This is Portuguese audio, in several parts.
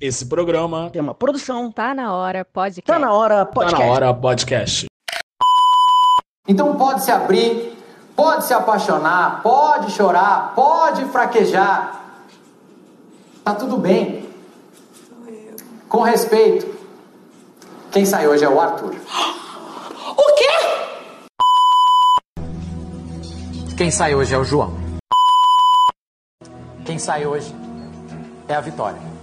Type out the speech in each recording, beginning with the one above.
Esse programa é uma produção. Tá na hora, podcast. Tá na hora, podcast. Tá na hora, podcast. Então pode se abrir, pode se apaixonar, pode chorar, pode fraquejar. Tá tudo bem. Com respeito. Quem sai hoje é o Arthur. O quê? Quem sai hoje é o João. Quem sai hoje é a Vitória.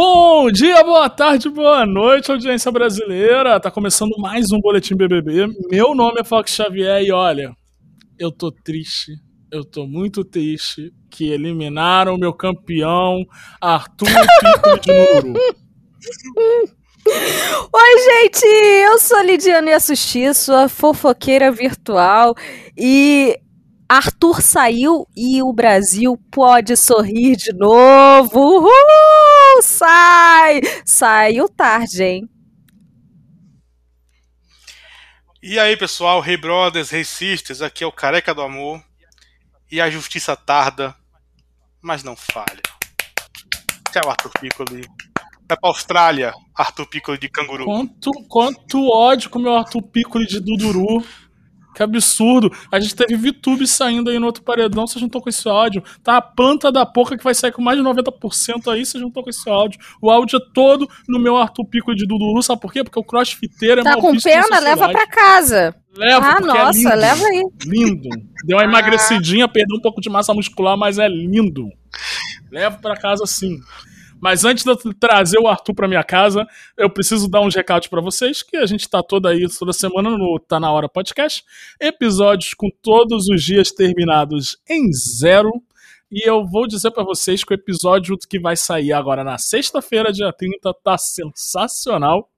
Bom dia, boa tarde, boa noite, audiência brasileira. Tá começando mais um Boletim BBB. Meu nome é Fox Xavier e olha, eu tô triste, eu tô muito triste que eliminaram o meu campeão Arthur Pico de Nuru. Oi, gente! Eu sou Lidiane Assusti, sua fofoqueira virtual e Arthur saiu e o Brasil pode sorrir de novo. Uhul! Sai! Saiu tarde, hein? E aí, pessoal, Hey Brothers, Hey Sisters, aqui é o Careca do Amor. E a justiça tarda, mas não falha. Que é o Arthur Piccoli. Vai pra Austrália, Arthur Piccoli de canguru. Quanto, quanto ódio com o meu Arthur Piccoli de Duduru. Que absurdo. A gente teve VTube saindo aí no outro paredão, você juntou com esse áudio. Tá a planta da porca que vai sair com mais de 90% aí, você juntou com esse áudio. O áudio é todo no meu Arthur Pico de Duduru, sabe por quê? Porque o crossfiteiro é Tá com pena? Leva pra casa. Leva, ah, é nossa, lindo, leva aí. Lindo. Deu uma emagrecidinha, perdeu um pouco de massa muscular, mas é lindo. Leva pra casa sim. Mas antes de eu trazer o Arthur para minha casa, eu preciso dar uns recados para vocês, que a gente está toda aí, toda semana no Tá Na Hora Podcast. Episódios com todos os dias terminados em zero. E eu vou dizer para vocês que o episódio que vai sair agora na sexta-feira, dia 30, tá sensacional.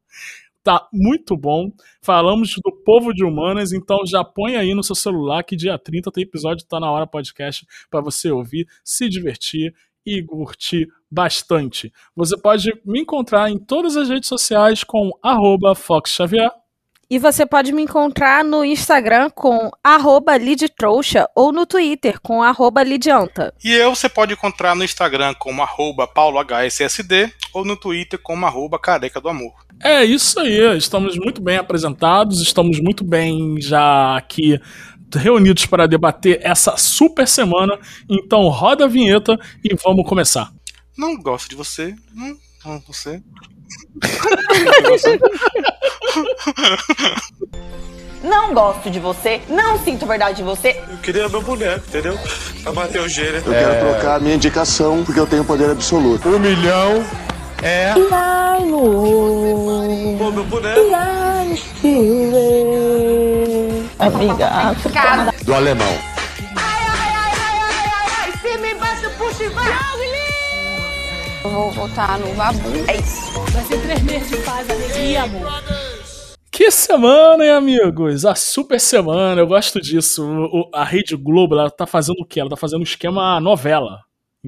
Tá muito bom. Falamos do povo de humanas, então já põe aí no seu celular que dia 30 tem episódio Tá Na Hora Podcast para você ouvir, se divertir e curtir bastante. Você pode me encontrar em todas as redes sociais com @foxxavier. E você pode me encontrar no Instagram com lidtrouxa ou no Twitter com lidianta. E eu você pode encontrar no Instagram como paulohssd ou no Twitter como careca do amor. É isso aí, estamos muito bem apresentados, estamos muito bem já aqui reunidos para debater essa super semana. Então roda a vinheta e vamos começar. Não gosto de você. Não, não você. Não gosto de você, não sinto verdade de você. Eu queria meu boneco, entendeu? Pra bater o gênero. Eu quero trocar a minha indicação porque eu tenho poder absoluto. Um milhão é. Pô, meu boneco. Obrigada. Do alemão. Ai, ai, ai, ai, ai, ai, ai. Se me bate, puxa e vai. Eu vou votar no Babu. É isso. Vai ser três meses de paz, alegria, amor. Que semana, hein, amigos? A super semana, eu gosto disso. O, a Rede Globo, ela tá fazendo o quê? Ela tá fazendo um esquema novela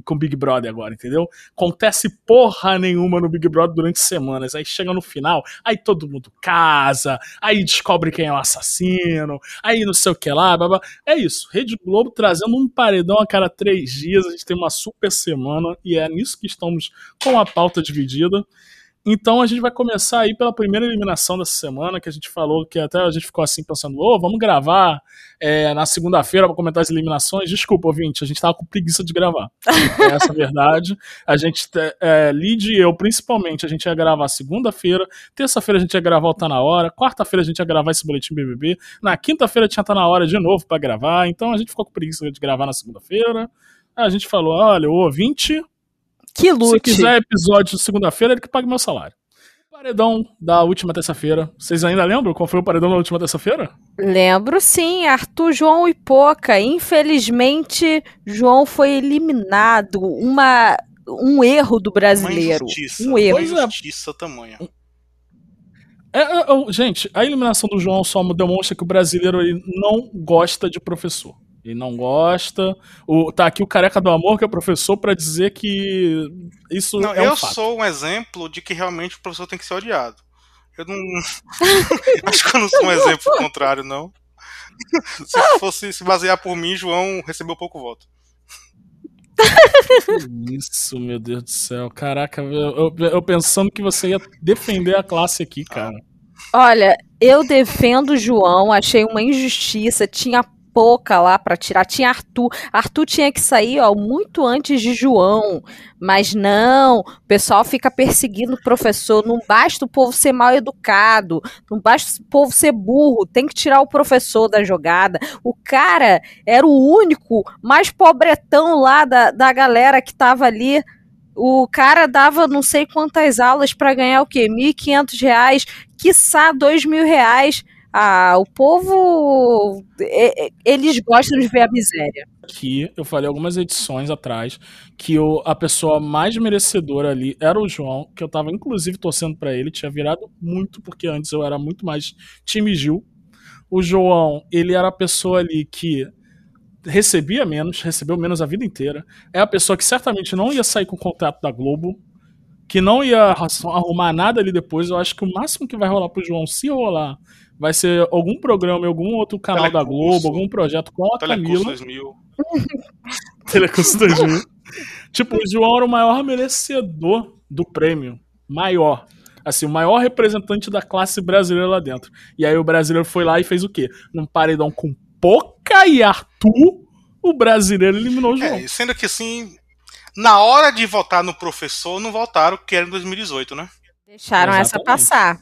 com Big Brother agora, entendeu? Acontece porra nenhuma no Big Brother durante semanas. Aí chega no final, aí todo mundo casa, aí descobre quem é o assassino, aí não sei o que lá, blá. É isso. Rede Globo trazendo um paredão a cada três dias. A gente tem uma super semana e é nisso que estamos com a pauta dividida. Então a gente vai começar aí pela primeira eliminação dessa semana, que a gente falou que até a gente ficou assim pensando, ô, oh, vamos gravar é, na segunda-feira para comentar as eliminações. Desculpa, ouvinte, a gente tava com preguiça de gravar. É essa a verdade. A gente, é, Lid e eu, principalmente, a gente ia gravar segunda-feira, terça-feira a gente ia gravar o Tá Na Hora, quarta-feira a gente ia gravar esse boletim BBB, na quinta-feira tinha Tá Na Hora de novo para gravar, então a gente ficou com preguiça de gravar na segunda-feira. A gente falou, olha, o ouvinte que lute. Se quiser episódio de segunda-feira, ele que pague meu salário. Paredão da última terça-feira. Vocês ainda lembram qual foi o paredão da última terça-feira? Lembro sim, Arthur, João e Poca. Infelizmente, João foi eliminado. Uma, um erro do brasileiro. Um erro. Uma injustiça tamanha. É, é, gente, a eliminação do João só demonstra que o brasileiro ele não gosta de professor. Ele não gosta. O, tá aqui o careca do amor, que é professor, para dizer que isso não, é um eu fato. sou um exemplo de que realmente o professor tem que ser odiado. Eu não. Acho que eu não sou um exemplo contrário, não. Se fosse se basear por mim, João recebeu pouco voto. Isso, meu Deus do céu. Caraca, eu, eu- eu pensando que você ia defender a classe aqui, cara. Olha, eu defendo o João, achei uma injustiça, tinha pouca lá pra tirar, tinha Arthur. Arthur tinha que sair, ó, muito antes de João. Mas não, o pessoal fica perseguindo o professor, não basta o povo ser mal educado, não basta o povo ser burro, tem que tirar o professor da jogada. O cara era o único mais pobretão lá da, da galera que tava ali. O cara dava não sei quantas aulas pra ganhar o quê? 1.500 reais, quiçá mil reais. Ah, o povo. e- e- Eles gostam de ver a miséria. Aqui, eu falei algumas edições atrás que o, a pessoa mais merecedora ali era o João, que eu tava inclusive torcendo pra ele, tinha virado muito, porque antes eu era muito mais time Gil. O João, ele era a pessoa ali que recebia menos, recebeu menos a vida inteira. É a pessoa que certamente não ia sair com o contrato da Globo, que não ia arrumar nada ali depois. Eu acho que o máximo que vai rolar pro João, se rolar, vai ser algum programa em algum outro canal da Telecurso. Globo, algum projeto com a Telecurso Camila. 2000. Telecurso 2000. tipo, o João era o maior merecedor do prêmio. Maior. Assim, o maior representante da classe brasileira lá dentro. E aí o brasileiro foi lá e fez o quê? Num paredão com Poca e Arthur, o brasileiro eliminou o João. É, sendo que assim, na hora de votar no professor, não votaram, que era em 2018, né? Deixaram essa Exatamente. passar.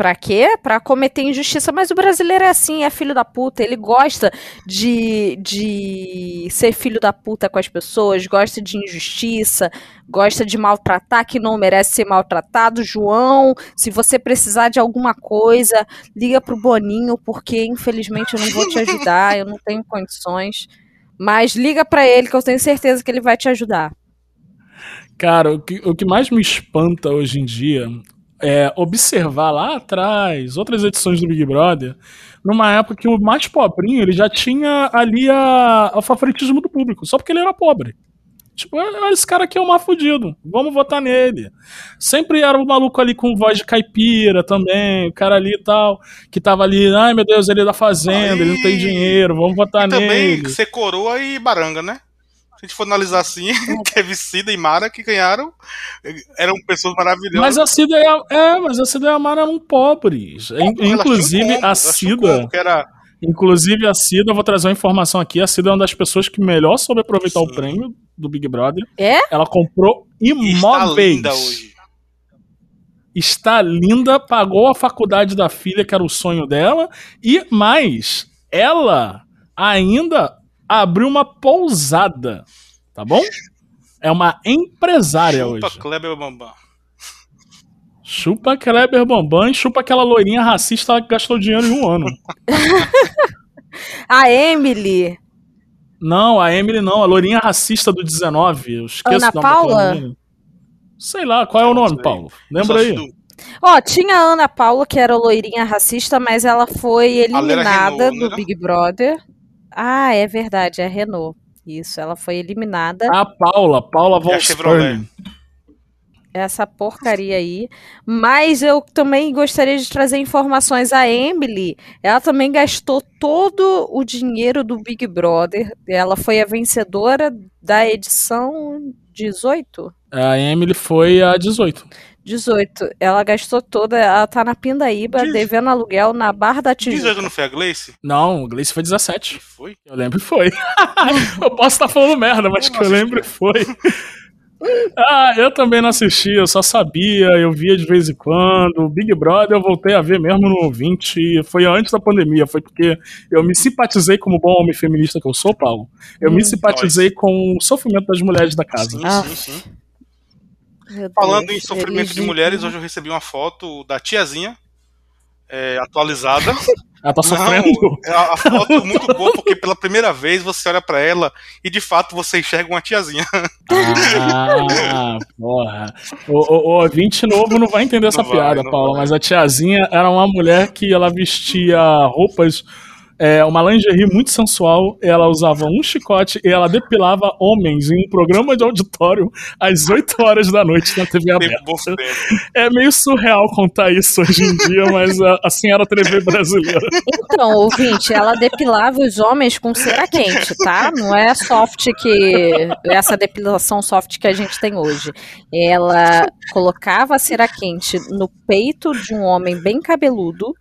Pra quê? Pra cometer injustiça. Mas o brasileiro é assim, é filho da puta. Ele gosta de, de ser filho da puta com as pessoas, gosta de injustiça, gosta de maltratar quem não merece ser maltratado. João, se você precisar de alguma coisa, liga pro Boninho, porque infelizmente eu não vou te ajudar, eu não tenho condições. Mas liga pra ele, que eu tenho certeza que ele vai te ajudar. Cara, o que, o que mais me espanta hoje em dia é observar lá atrás, outras edições do Big Brother, numa época que o mais pobrinho ele já tinha ali a, o favoritismo do público, só porque ele era pobre. Tipo, "Ah, esse cara aqui é o mais fudido, vamos votar nele. Sempre era o maluco ali com voz de caipira também, o cara ali e tal, que tava ali, ai meu Deus, ele é da fazenda, ele não tem Aí- dinheiro, vamos votar E também nele. ser coroa e baranga, né? Se a gente for analisar assim, Kevin Cida e Mara que ganharam, eram pessoas maravilhosas. Mas a Cida e a, é, mas a Cida e a Mara eram pobres. Inclusive, combo, a Cida. combo, que era Inclusive, a Cida, eu vou trazer uma informação aqui. A Cida é uma das pessoas que melhor soube aproveitar o Sim. prêmio do Big Brother. É? Ela comprou e está imóveis. linda hoje. Está linda, pagou a faculdade da filha, que era o sonho dela. E mais, ela ainda abriu uma pousada. Tá bom? É uma empresária Chupa hoje. Kleber Bambam. Chupa Kleber Bambam e chupa aquela loirinha racista que gastou dinheiro em um ano. A Emily, Não, a Emily não, a loirinha racista do 19. Eu esqueço Ana o nome daquela Paula? Sei lá, qual é o nome. Paulo? Lembra aí? Ó, tinha a Ana Paula, que era loirinha racista, mas ela foi eliminada Renault, do né? Big Brother. Ah, é verdade, é a Renault. Isso, ela foi eliminada. A Paula, Paula. Volkswagen. Essa porcaria aí. Mas eu também gostaria de trazer informações. A Emily, ela também gastou todo o dinheiro do Big Brother. Ela foi a vencedora da edição 18? A Emily foi a 18. 18. Ela gastou toda. Ela tá na Pindaíba, Diz- devendo aluguel na Barra da Tijuca. 18 não foi a Gleice? Não, o Gleice foi Que 17. foi? Eu lembro que foi. eu posso estar falando merda, mas Eu que eu lembro que foi. Ah, eu também não assisti, eu só sabia, eu via de vez em quando. O Big Brother eu voltei a ver mesmo no 20, foi antes da pandemia, foi porque eu me simpatizei como bom homem feminista que eu sou, Paulo. Eu me Hum, simpatizei com o sofrimento das mulheres da casa. Sim, Ah. sim, sim. Deus, Falando em sofrimento de mulheres, hoje eu recebi uma foto da tiazinha é, atualizada. Ela tá sofrendo. Não, é a a foto é muito boa, porque pela primeira vez você olha pra ela e de fato você enxerga uma tiazinha. Ah, porra. O, o, ouvinte novo não vai entender essa Não vai, piada, não Paulo, vai. mas a tiazinha era uma mulher que ela vestia roupas é, uma lingerie muito sensual. Ela usava um chicote e ela depilava homens em um programa de auditório às 8 horas da noite na TV aberta. É meio surreal contar isso hoje em dia, mas a, assim era a TV brasileira. Então, ouvinte, ela depilava os homens com cera quente, tá? Não é soft que. essa depilação soft que a gente tem hoje. Ela colocava a cera quente no peito de um homem bem cabeludo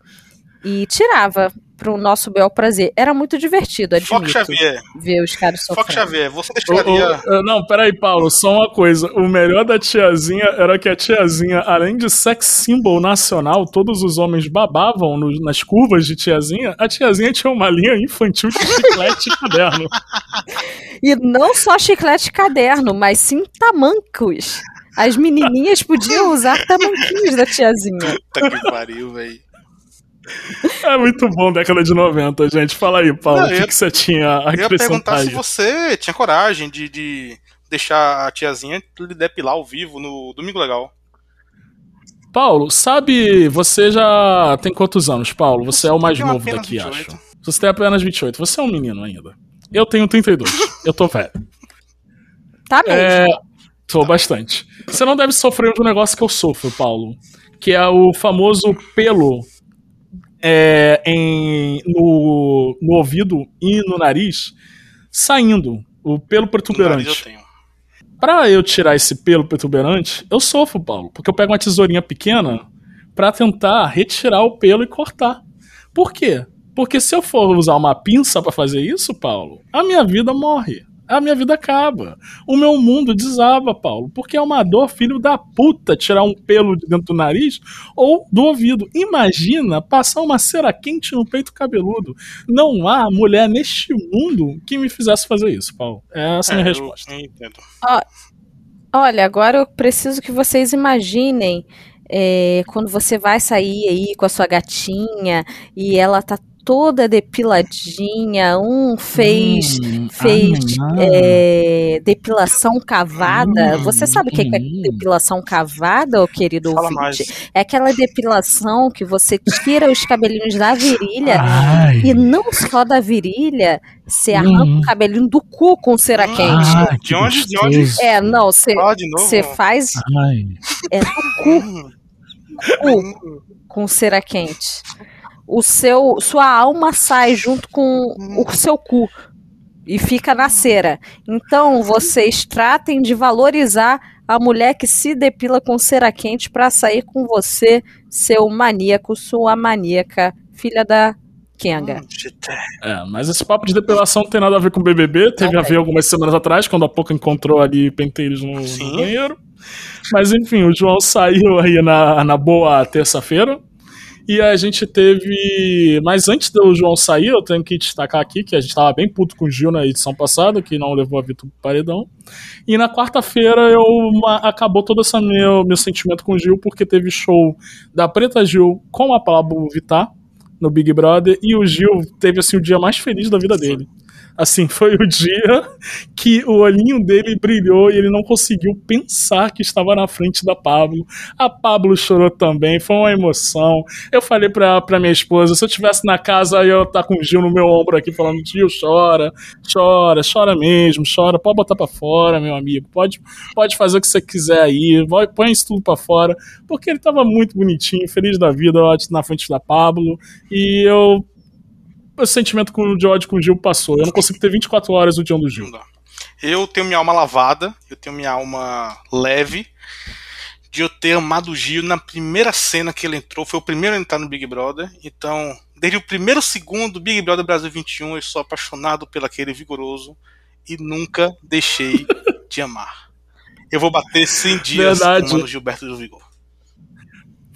e tirava pro nosso bel prazer. Era muito divertido, admito. Foco Xavier. Ver os caras sofrendo. Foco Xavier, você O- deixaria. o- não, peraí, Paulo, só uma coisa. O melhor da tiazinha era que a tiazinha, além de sex symbol nacional, todos os homens babavam no- nas curvas de tiazinha. A tiazinha tinha uma linha infantil de chiclete e caderno. E não só chiclete e caderno, mas sim tamancos. As menininhas podiam usar tamanquinhos da tiazinha. Puta que pariu, velho. É muito bom, década de 90, gente. Fala aí, Paulo, Não, o eu que, ia- que você tinha a Eu ia acrescentar perguntar aí? se você tinha coragem de, de deixar a tiazinha lhe depilar ao vivo no Domingo Legal. Paulo, sabe, você já tem quantos anos, Paulo? Você é o mais novo daqui, 28. acho. Você tem apenas 28. Você é um menino ainda. Eu tenho 32. Eu tô velho. Tá mesmo. É, tô bastante. Você não deve sofrer de um negócio que eu sofro, Paulo. Que é o famoso pelo é, em, no, no ouvido e no nariz saindo. O pelo protuberante. Pra eu tirar esse pelo protuberante, eu sofro, Paulo. Porque eu pego uma tesourinha pequena pra tentar retirar o pelo e cortar. Por quê? Porque se eu for usar uma pinça pra fazer isso, Paulo, a minha vida morre. A minha vida acaba. O meu mundo desaba, Paulo. Porque é uma dor, filho da puta, tirar um pelo de dentro do nariz ou do ouvido. Imagina passar uma cera quente no peito cabeludo. Não há mulher neste mundo que me fizesse fazer isso, Paulo. Essa é a minha É, eu- resposta. eu entendo. Olha, agora eu preciso que vocês imaginem é, quando você vai sair aí com a sua gatinha e ela tá toda depiladinha, um fez Hum, fez ah, é, depilação cavada. Hum, Você sabe o que que é hum. depilação cavada, ô querido Fala ouvinte? mais. É aquela depilação que você tira os cabelinhos da virilha Ai, e não só da virilha, você arranca Hum. o cabelinho do cu com cera quente. ai, De onde? De onde? É, não, você você faz Ai. é no cu com cera quente. O seu, sua alma sai junto com o seu cu e fica na cera. Então, vocês tratem de valorizar a mulher que se depila com cera quente para sair com você, seu maníaco, sua maníaca, filha da Kenga. Hum. É, mas esse papo de depilação não tem nada a ver com BBB. Teve Não a ver algumas semanas atrás, quando a Poca encontrou ali penteiros no, no banheiro. Mas enfim, o João saiu aí na, na boa terça-feira. E a gente teve. Mas antes do João sair, eu tenho que destacar aqui que a gente tava bem puto com o Gil na edição passada, que não levou a Vitor pro paredão. E na quarta-feira eu acabou todo esse meu, meu sentimento com o Gil, porque teve show da Preta Gil com a Pablo Vittar no Big Brother e o Gil teve assim o dia mais feliz da vida dele. Assim, foi o dia que o olhinho dele brilhou e ele não conseguiu pensar que estava na frente da Pablo. A Pablo chorou também, foi uma emoção. Eu falei pra, pra minha esposa, se eu estivesse na casa, eu ia estar com o Gil no meu ombro aqui falando, Gil, chora, chora, chora mesmo, chora, pode botar pra fora, meu amigo, pode, pode fazer o que você quiser aí, vai- põe isso tudo pra fora, porque ele tava muito bonitinho, feliz da vida na frente da Pablo, e eu o sentimento com o ódio com o Gil passou. Eu não consigo ter 24 horas o dia do Gil. Eu tenho minha alma lavada, eu tenho minha alma leve de eu ter amado o Gil na primeira cena que ele entrou. Foi o primeiro a entrar no Big Brother. Então, desde o primeiro segundo do Big Brother Brasil 21, eu sou apaixonado pelo aquele vigoroso e nunca deixei de amar. Eu vou bater 100 dias Verdade. amando Gilberto do Vigor.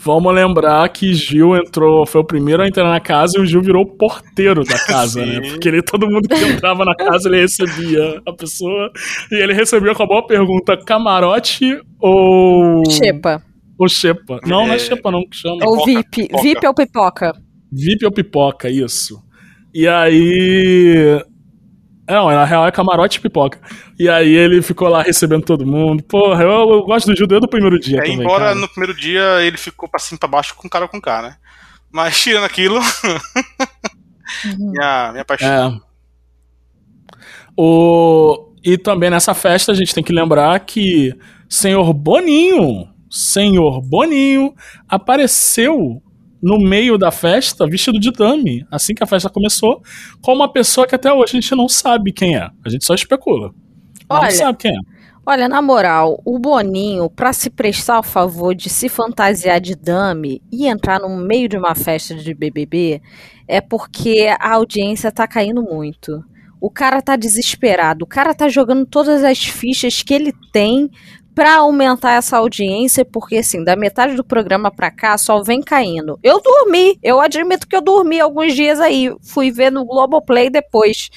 Vamos lembrar que Gil entrou, foi o primeiro a entrar na casa e o Gil virou o porteiro da casa, Sim. né? Porque ele, todo mundo que entrava na casa, ele recebia a pessoa. E ele recebia com a boa pergunta: camarote ou. Xepa. Ou Xepa? Não, não é É. Xepa, não que chama. Ou VIP. pipoca. VIP ou pipoca? VIP ou pipoca, isso. E aí. Não, na real é camarote e pipoca. E aí ele ficou lá recebendo todo mundo. Porra, eu, eu gosto do Gil desde o primeiro dia É, também. embora cara. no primeiro dia ele ficou pra cima e pra baixo com cara com cara, né? Mas tirando aquilo, Minha, minha paixão. É. O... E também nessa festa a gente tem que lembrar que Senhor Boninho, Senhor Boninho, apareceu no meio da festa vestido de dummy, assim que a festa começou, com uma pessoa que até hoje a gente não sabe quem é. A gente só especula. Olha, não sabe quem é. Olha, na moral, o Boninho, pra se prestar ao favor de se fantasiar de dame e entrar no meio de uma festa de BBB, é porque a audiência tá caindo muito. O cara tá desesperado, o cara tá jogando todas as fichas que ele tem pra aumentar essa audiência, porque assim, da metade do programa pra cá só vem caindo. Eu dormi, eu admito que eu dormi alguns dias aí, fui ver no Globoplay depois.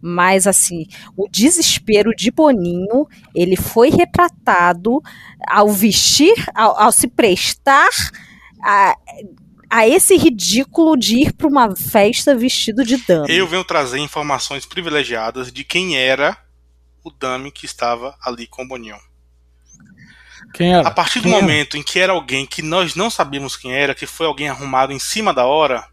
Mas assim, o desespero de Boninho, ele foi retratado ao vestir, ao, ao se prestar a, a esse ridículo de ir para uma festa vestido de dama. Eu venho trazer informações privilegiadas de quem era o dame que estava ali com o Boninho. Quem era? A partir do Quem era? momento em que era alguém que nós não sabíamos quem era, que foi alguém arrumado em cima da hora,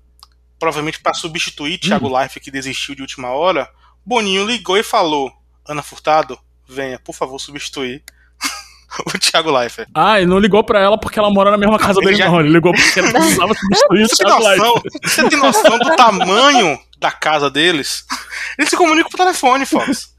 provavelmente para substituir Thiago Life que desistiu de última hora, Boninho ligou e falou: Ana Furtado, venha, por favor, substituir o Thiago Leifert. Ah, ele não ligou pra ela porque ela mora na mesma casa dele, Já- não. Ele ligou porque ele precisava substituir o Você tem, Thiago noção, Leifert. você tem noção do tamanho da casa deles? Eles se comunicam por telefone, Fox.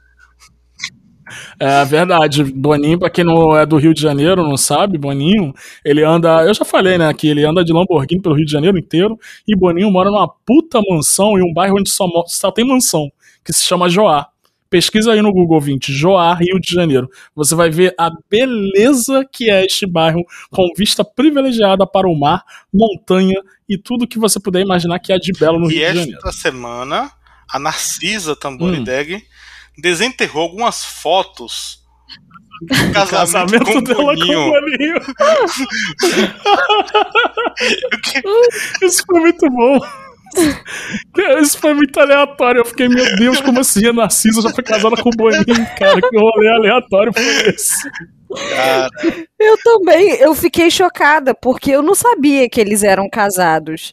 É verdade. Boninho, pra quem não é do Rio de Janeiro, não sabe, Boninho, ele anda. Eu já falei, né, que ele anda de Lamborghini pelo Rio de Janeiro inteiro. E Boninho mora numa puta mansão em um bairro onde só, só tem mansão, que se chama Joá. Pesquisa aí no Google 20, Joá, Rio de Janeiro. Você vai ver a beleza que é este bairro, com vista privilegiada para o mar, montanha e tudo que você puder imaginar que há de belo no E Rio de Janeiro. esta semana, a Narcisa Tamborideg desenterrou algumas fotos do casamento, Casamento com dela com o Boninho. Boninho. Isso foi muito bom. Isso foi muito aleatório. Eu fiquei, meu Deus, como assim a Narcisa já foi casada com o Boninho, cara? Que rolê aleatório foi esse? Cara, Eu também, eu fiquei chocada, porque eu não sabia que eles eram casados.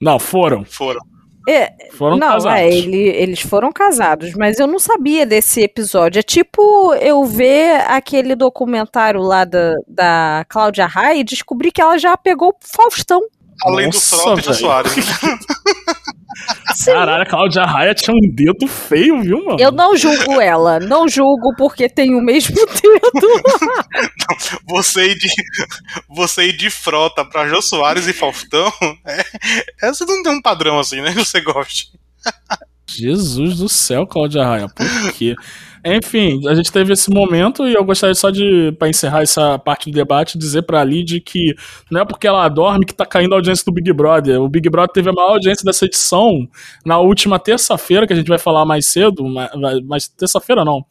Não, foram. foram. É, Foram não, casados. é, ele- eles foram casados, mas eu não sabia desse episódio. É tipo eu ver aquele documentário lá da, da Cláudia Raia e descobrir que ela já pegou o Faustão. Além Nossa, do Frota e do. Soares. Sim. Caralho, a Cláudia Raia tinha um dedo feio, viu, mano? Eu não julgo ela, não julgo porque tem o mesmo dedo. Você ir de, você ir de Frota pra Jô Soares e Faustão, é, é, você não tem um padrão assim, né? Que você goste. Jesus do céu, Cláudia Raia, por quê? Enfim, a gente teve esse momento e eu gostaria só de, pra encerrar essa parte do debate, dizer pra Lid que não é porque ela dorme que tá caindo a audiência do Big Brother. O Big Brother teve a maior audiência dessa edição na última terça-feira, que a gente vai falar mais cedo, mas, mas terça-feira não.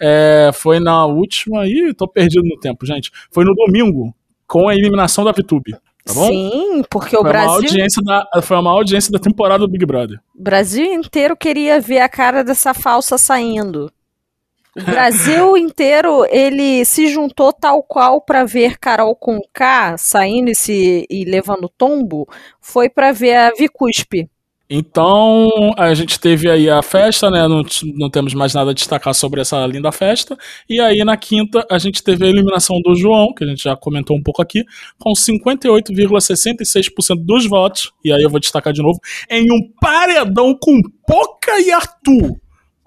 É, foi na última. Ih, tô perdido no tempo, gente. Foi no domingo, com a eliminação da VTube. Tá bom? Sim, porque o Foi a, maior Brasil, audiência da, foi a maior audiência da temporada do Big Brother. Brasil inteiro queria ver a cara dessa falsa saindo. O Brasil inteiro ele se juntou tal qual para ver Carol com K saindo e, se, e levando tombo, foi para ver a Vicuspe. Então, a gente teve aí a festa, né? Não, não temos mais nada a destacar sobre essa linda festa. E aí, na quinta, a gente teve a eliminação do João, que a gente já comentou um pouco aqui, com 58,66% dos votos. E aí eu vou destacar de novo, em um paredão com Poca e Arthur.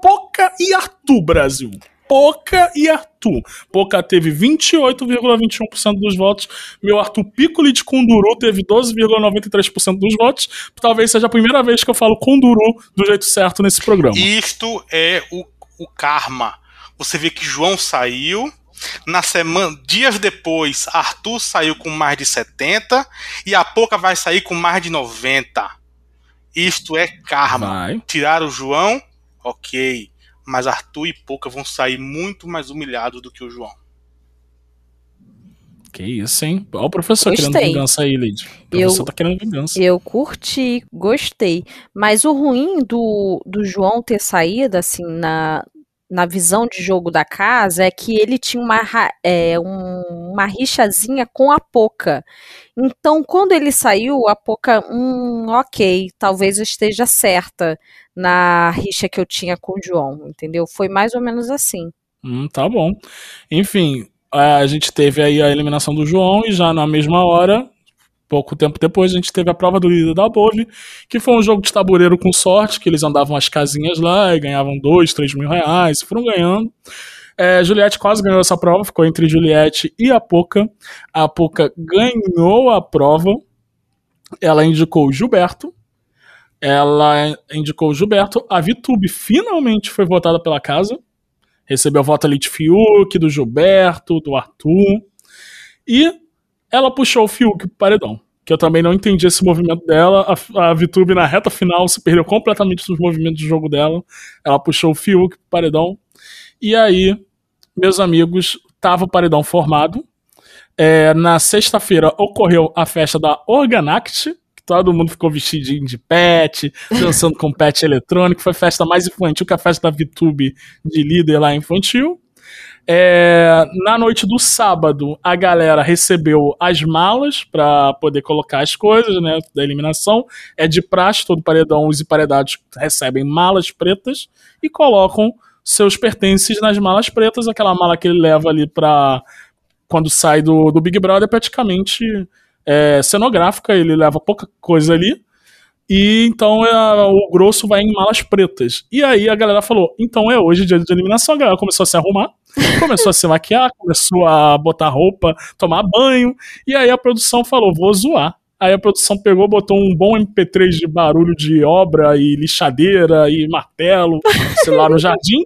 Poca e Arthur, Brasil. Poca e Arthur. Poca teve 28,21% dos votos. Meu Arthur Piccoli de Kunduru teve 12,93% dos votos. Talvez seja a primeira vez que eu falo Kunduru do jeito certo nesse programa. Isto é o, o karma. Você vê que João saiu. Na semana, dias depois, Arthur saiu com mais de 70 e a Poca vai sair com mais de 90. Isto é karma. Vai. Tirar o João, ok. Mas Arthur e Poca vão sair muito mais humilhados do que o João. Que isso, hein? Olha o professor Gostei. querendo vingança aí, Lid. O professor Eu- tá querendo vingança. Eu curti, gostei. Mas o ruim do, do João ter saído, assim, na, na visão de jogo da casa é que ele tinha uma, é, um, uma rixazinha com a Poca. Então, quando ele saiu, a Poca, hum, ok, talvez eu esteja certa na rixa que eu tinha com o João, entendeu? Foi mais ou menos assim. Hum, tá bom. Enfim, a gente teve aí a eliminação do João e já na mesma hora pouco tempo depois a gente teve a prova do líder da Bove, que foi um jogo de tabuleiro com sorte, que eles andavam as casinhas lá e ganhavam dois, três mil reais, foram ganhando. É, Juliette quase ganhou essa prova, ficou entre Juliette e a Poca. A Poca ganhou a prova, ela indicou Gilberto, ela indicou Gilberto, a Vitube finalmente foi votada pela casa, recebeu a voto ali de Fiuk, do Gilberto, do Arthur, e ela puxou o Fiuk pro paredão. Que eu também não entendi esse movimento dela. A, a Vitube na reta final se perdeu completamente dos movimentos de jogo dela. Ela puxou o Fiuk pro paredão. E aí, meus amigos, tava o paredão formado. É, na sexta-feira ocorreu a festa da Organact, que todo mundo ficou vestidinho de pet, dançando com pet eletrônico. Foi a festa mais infantil que a festa da VTube de líder lá infantil. É, na noite do sábado, a galera recebeu as malas para poder colocar as coisas, né, da eliminação. É de praxe, todo paredão, os emparedados recebem malas pretas e colocam seus pertences nas malas pretas, aquela mala que ele leva ali para quando sai do, do Big Brother, praticamente é, cenográfica, ele leva pouca coisa ali. E então é, o grosso vai em malas pretas. E aí a galera falou: então é hoje dia de eliminação. A galera começou a se arrumar, começou a se maquiar, começou a botar roupa, tomar banho. E aí a produção falou: vou zoar. Aí a produção pegou, botou um bom MP3 de barulho de obra e lixadeira e martelo, sei lá, no jardim.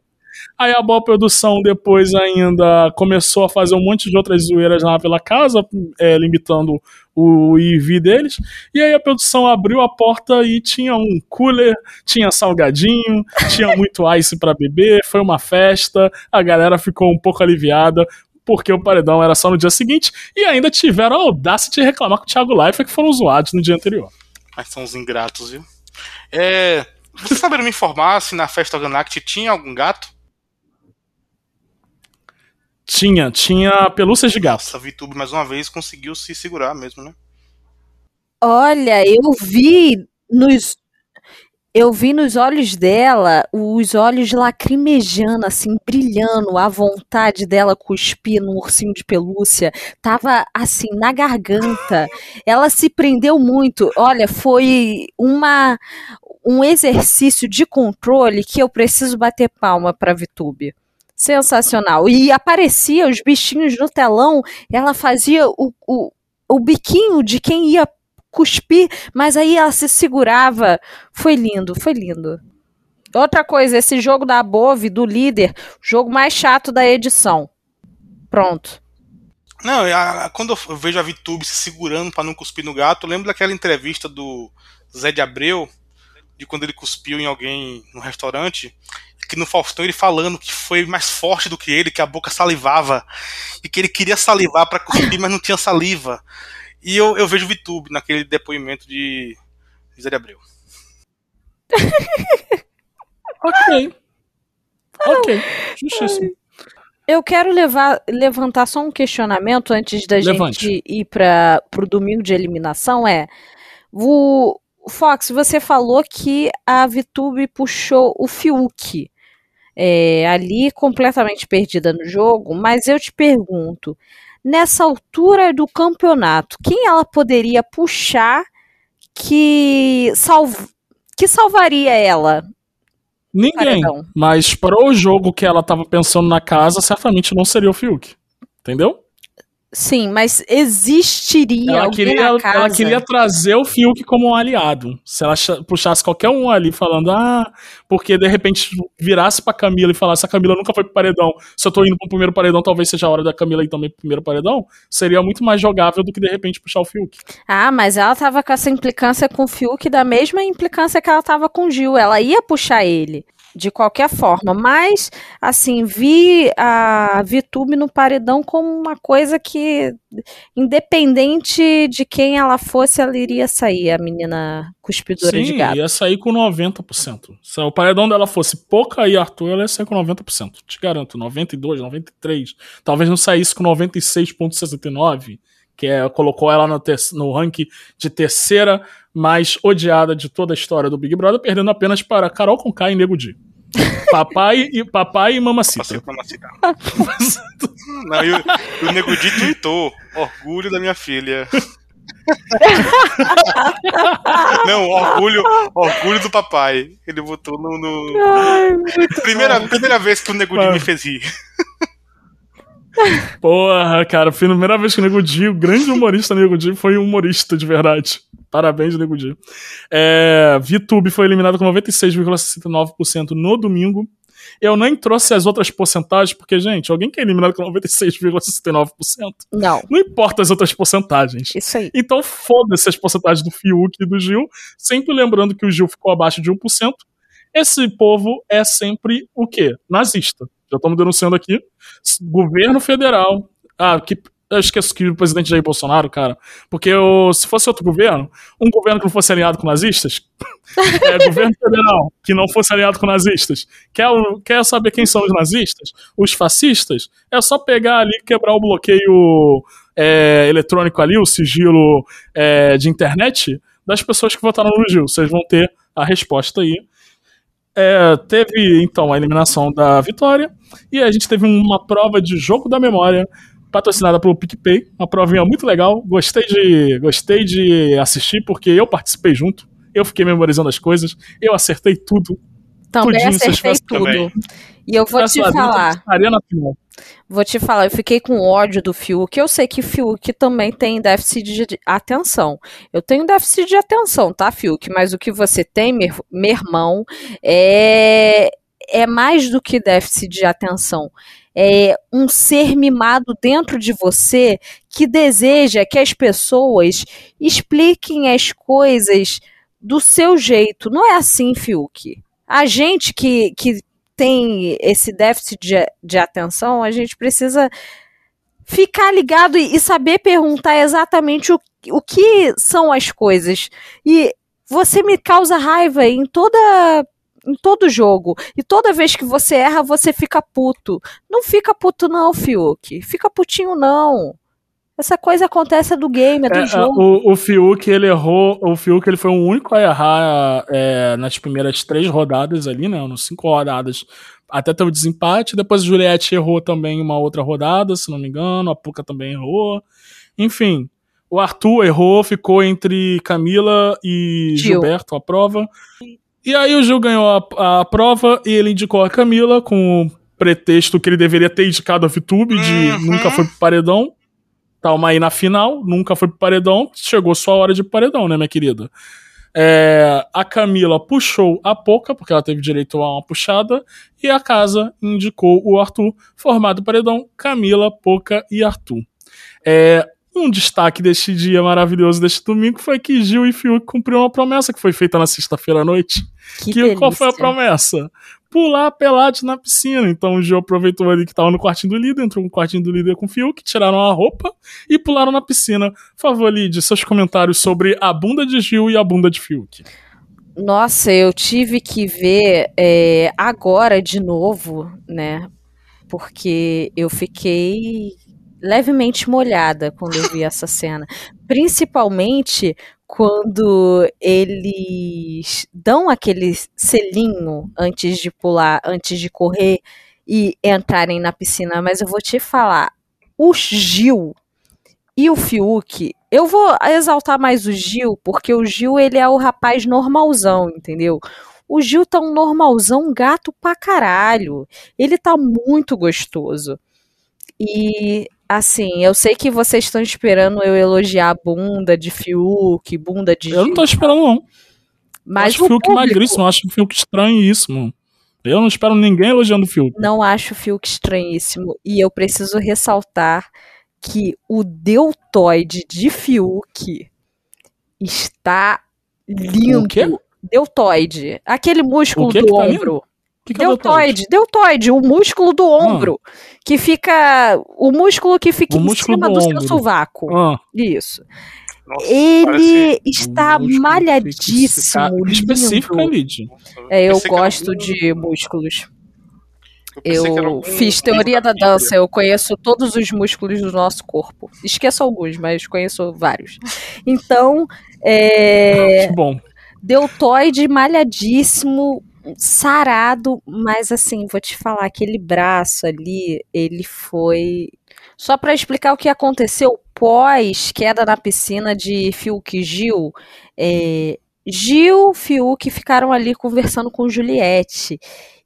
Aí a boa produção depois ainda começou a fazer um monte de outras zoeiras lá pela casa, é, limitando o IV deles. E aí a produção abriu a porta e tinha um cooler, tinha salgadinho, tinha muito ice para beber, foi uma festa, a galera ficou um pouco aliviada. Porque o paredão era só no dia seguinte, e ainda tiveram a audácia de reclamar com o Thiago Leifert que foram zoados no dia anterior. Mas são os ingratos, viu? É, vocês saberam me informar se na festa Organact tinha algum gato? Tinha, tinha pelúcias de gato. Essa VTube, mais uma vez, conseguiu se segurar mesmo, né? Olha, eu vi nos. Eu vi nos olhos dela os olhos lacrimejando, assim, brilhando, a vontade dela cuspir no ursinho de pelúcia. Tava, assim, na garganta. Ela se prendeu muito. Olha, foi uma um exercício de controle que eu preciso bater palma pra VTube sensacional. E aparecia os bichinhos no telão, ela fazia o, o, o biquinho de quem ia cuspir, mas aí ela se segurava. Foi lindo, foi lindo. Outra coisa, esse jogo da Bove, do líder, jogo mais chato da edição. Pronto. Não, a, quando eu vejo a VTube se segurando para não cuspir no gato, eu lembro daquela entrevista do Zé de Abreu, de quando ele cuspiu em alguém no restaurante, que no Faustão ele falando que foi mais forte do que ele, que a boca salivava, e que ele queria salivar para cuspir, mas não tinha saliva. E eu, eu vejo o VTube naquele depoimento de Zé de Abreu. ok. Ok. Justíssimo. Eu quero levar, levantar só um questionamento antes da Levante. gente ir para o domingo de eliminação. É o Fox, você falou que a VTube puxou o Fiuk é, ali completamente perdida no jogo, mas eu te pergunto, nessa altura do campeonato, quem ela poderia puxar que, salv que salvaria ela? Ninguém. Mas para o jogo que ela estava pensando na casa, certamente não seria o Fiuk. Entendeu? Sim, mas existiria ela alguém queria, na casa. Ela queria trazer o Fiuk como um aliado. Se ela puxasse qualquer um ali falando, ah, porque de repente virasse pra Camila e falasse, a Camila nunca foi pro paredão, se eu tô indo pro primeiro paredão, talvez seja a hora da Camila ir também pro primeiro paredão, seria muito mais jogável do que de repente puxar o Fiuk. Ah, mas ela tava com essa implicância com o Fiuk da mesma implicância que ela tava com o Gil. Ela ia puxar ele. De qualquer forma. Mas, assim, vi a VTube no paredão como uma coisa que, independente de quem ela fosse, ela iria sair, a menina cuspidora de Sim, gato. ia sair com 90%. Se o paredão dela fosse Poca e Arthur, ela ia sair com 90%. Te garanto, 92, 93. Talvez não saísse com 96,69, que é, colocou ela no, no ranking de terceira mais odiada de toda a história do Big Brother, perdendo apenas para Carol Conká e Nego Di. Papai e, papai e Mamacita. Macitar. Não, e o, o Nego Di tweetou: orgulho da minha filha. Não, orgulho, orgulho do papai. Ele botou no. no- primeira, primeira vez que o Nego Di Mano. me fez rir. Porra, cara, foi a primeira vez que o Nego Di, o grande humorista Nego Di, foi um humorista de verdade. Parabéns, Nego Di. É, VTube foi eliminado com 96,69% no domingo. Eu nem trouxe as outras porcentagens, porque, gente, alguém que é eliminado com 96,69%, Não, não importa as outras porcentagens. isso aí. Então foda-se as porcentagens do Fiuk e do Gil, sempre lembrando que o Gil ficou abaixo de 1%. Esse povo é sempre o quê? Nazista. Já estamos denunciando aqui. Governo federal. Ah, que eu esqueço que o presidente Jair Bolsonaro, cara. Porque o- se fosse outro governo, um governo que não fosse alinhado com nazistas, é, governo federal que não fosse alinhado com nazistas, quer, quer saber quem são os nazistas? Os fascistas? É só pegar ali quebrar o bloqueio é, eletrônico ali, o sigilo é, de internet das pessoas que votaram no Gil. Vocês vão ter a resposta aí. É, teve então a eliminação da Vitória e a gente teve uma prova de jogo da memória patrocinada pelo PicPay, uma provinha muito legal. Gostei de, gostei de assistir porque eu participei junto. Eu fiquei memorizando as coisas, eu acertei tudo. Também Tudinho, acertei tudo. também. E eu vou te falar. Vou te falar, eu fiquei com ódio do Fiuk. Eu sei que Fiuk também tem déficit de atenção. Eu tenho déficit de atenção, tá, Fiuk? Mas o que você tem, meu, meu irmão, é, é mais do que déficit de atenção. É um ser mimado dentro de você que deseja que as pessoas expliquem as coisas do seu jeito. Não é assim, Fiuk. A gente que, que tem esse déficit de, de atenção, a gente precisa ficar ligado e, e saber perguntar exatamente o, o que são as coisas. E você me causa raiva em toda em todo jogo. E toda vez que você erra, você fica puto. Não fica puto não, Fiuk. Fica putinho não. Essa coisa acontece é do game, é do É, jogo. o, o Fiuk, ele errou. O Fiuk, ele foi o único a errar é, nas primeiras três rodadas ali, né? Nas cinco rodadas. Até teve desempate. Depois o Juliette errou também uma outra rodada, se não me engano. A Puca também errou. Enfim, o Arthur errou, ficou entre Camila e Gil. Gilberto a prova. E aí o Gil ganhou a, a prova e ele indicou a Camila com o pretexto que ele deveria ter indicado a VTube de Uhum. nunca foi pro paredão. Tava aí na final, nunca foi pro paredão. Chegou sua hora de paredão, né, minha querida? É, a Camila puxou a Poca, porque ela teve direito a uma puxada, e a casa indicou o Arthur, formado paredão, Camila, Poca e Arthur. É, um destaque deste dia maravilhoso deste domingo foi que Gil e Fiuk cumpriram uma promessa que foi feita na sexta-feira à noite. Que, Que, qual foi a promessa? Pular pelados na piscina. Então o Gil aproveitou ali que tava no quartinho do líder, entrou no quartinho do líder com o Fiuk, tiraram a roupa e pularam na piscina. Por favor, Lid, seus comentários sobre a bunda de Gil e a bunda de Fiuk. Nossa, eu tive que ver é, agora de novo, né? Porque eu fiquei levemente molhada quando eu vi essa cena. Principalmente quando eles dão aquele selinho antes de pular, antes de correr e entrarem na piscina. Mas eu vou te falar, o Gil e o Fiuk, eu vou exaltar mais o Gil, porque o Gil ele é o rapaz normalzão, entendeu? O Gil tá um normalzão gato pra caralho. Ele tá muito gostoso. E assim, eu sei que vocês estão esperando eu elogiar a bunda de Fiuk, bunda de Eu não tô esperando, não. mas acho o Fiuk público magríssimo, eu acho o Fiuk estranhíssimo. Eu não espero ninguém elogiando o Fiuk. não acho o Fiuk estranhíssimo. E eu preciso ressaltar que o deltoide de Fiuk está lindo. O quê? Deltoide. Aquele músculo do tá ombro. Que, que é deltoide? deltoide? Deltoide, o músculo do ombro. Que fica. O músculo que fica O em cima do do, seu ombro. sovaco. Ah, Isso. Nossa, Ele está malhadíssimo. fica Específico. Lid. É, eu gosto algum- de músculos. eu Eu algum fiz teoria da dança, eu conheço todos os músculos do nosso corpo. Esqueço alguns, mas conheço vários. Então, é, Que bom. deltoide malhadíssimo, sarado, mas assim, vou te falar, aquele braço ali, ele foi. Só para explicar o que aconteceu pós queda na piscina de Fiuk e Gil, é, Gil, Fiuk ficaram ali conversando com Juliette.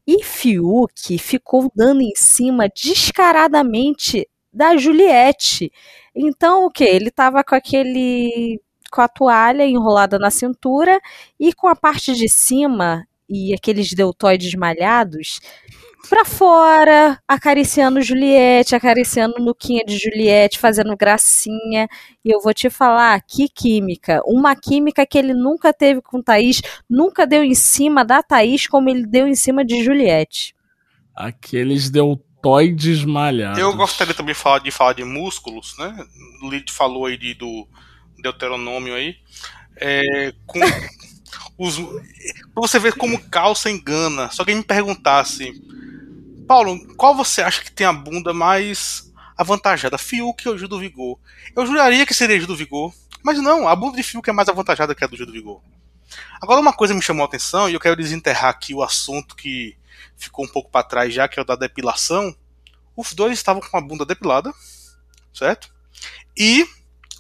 E Fiuk ficou dando em cima descaradamente da Juliette. Então, o que? Ele tava com aquele com a toalha enrolada na cintura e com a parte de cima e aqueles deltoides malhados pra fora, acariciando Juliette, acariciando Nuquinha de Juliette, fazendo gracinha. E eu vou te falar, que química. Uma química que ele nunca teve com Thaís, nunca deu em cima da Thaís como ele deu em cima de Juliette. Aqueles deltoides malhados. Eu gostaria também de falar de, falar de músculos, né? O Lid falou aí de, do deuteronômio aí. É, com os, você ver como calça engana. Se alguém me perguntasse, Paulo, qual você acha que tem a bunda mais avantajada? Fiuk ou Gil do Vigor? Eu juraria que seria Gil do Vigor. Mas não, a bunda de Fiuk é mais avantajada que a do Gil do Vigor. Agora, uma coisa me chamou a atenção, e eu quero desenterrar aqui o assunto que ficou um pouco para trás já, que é o da depilação. Os dois estavam com a bunda depilada, certo? E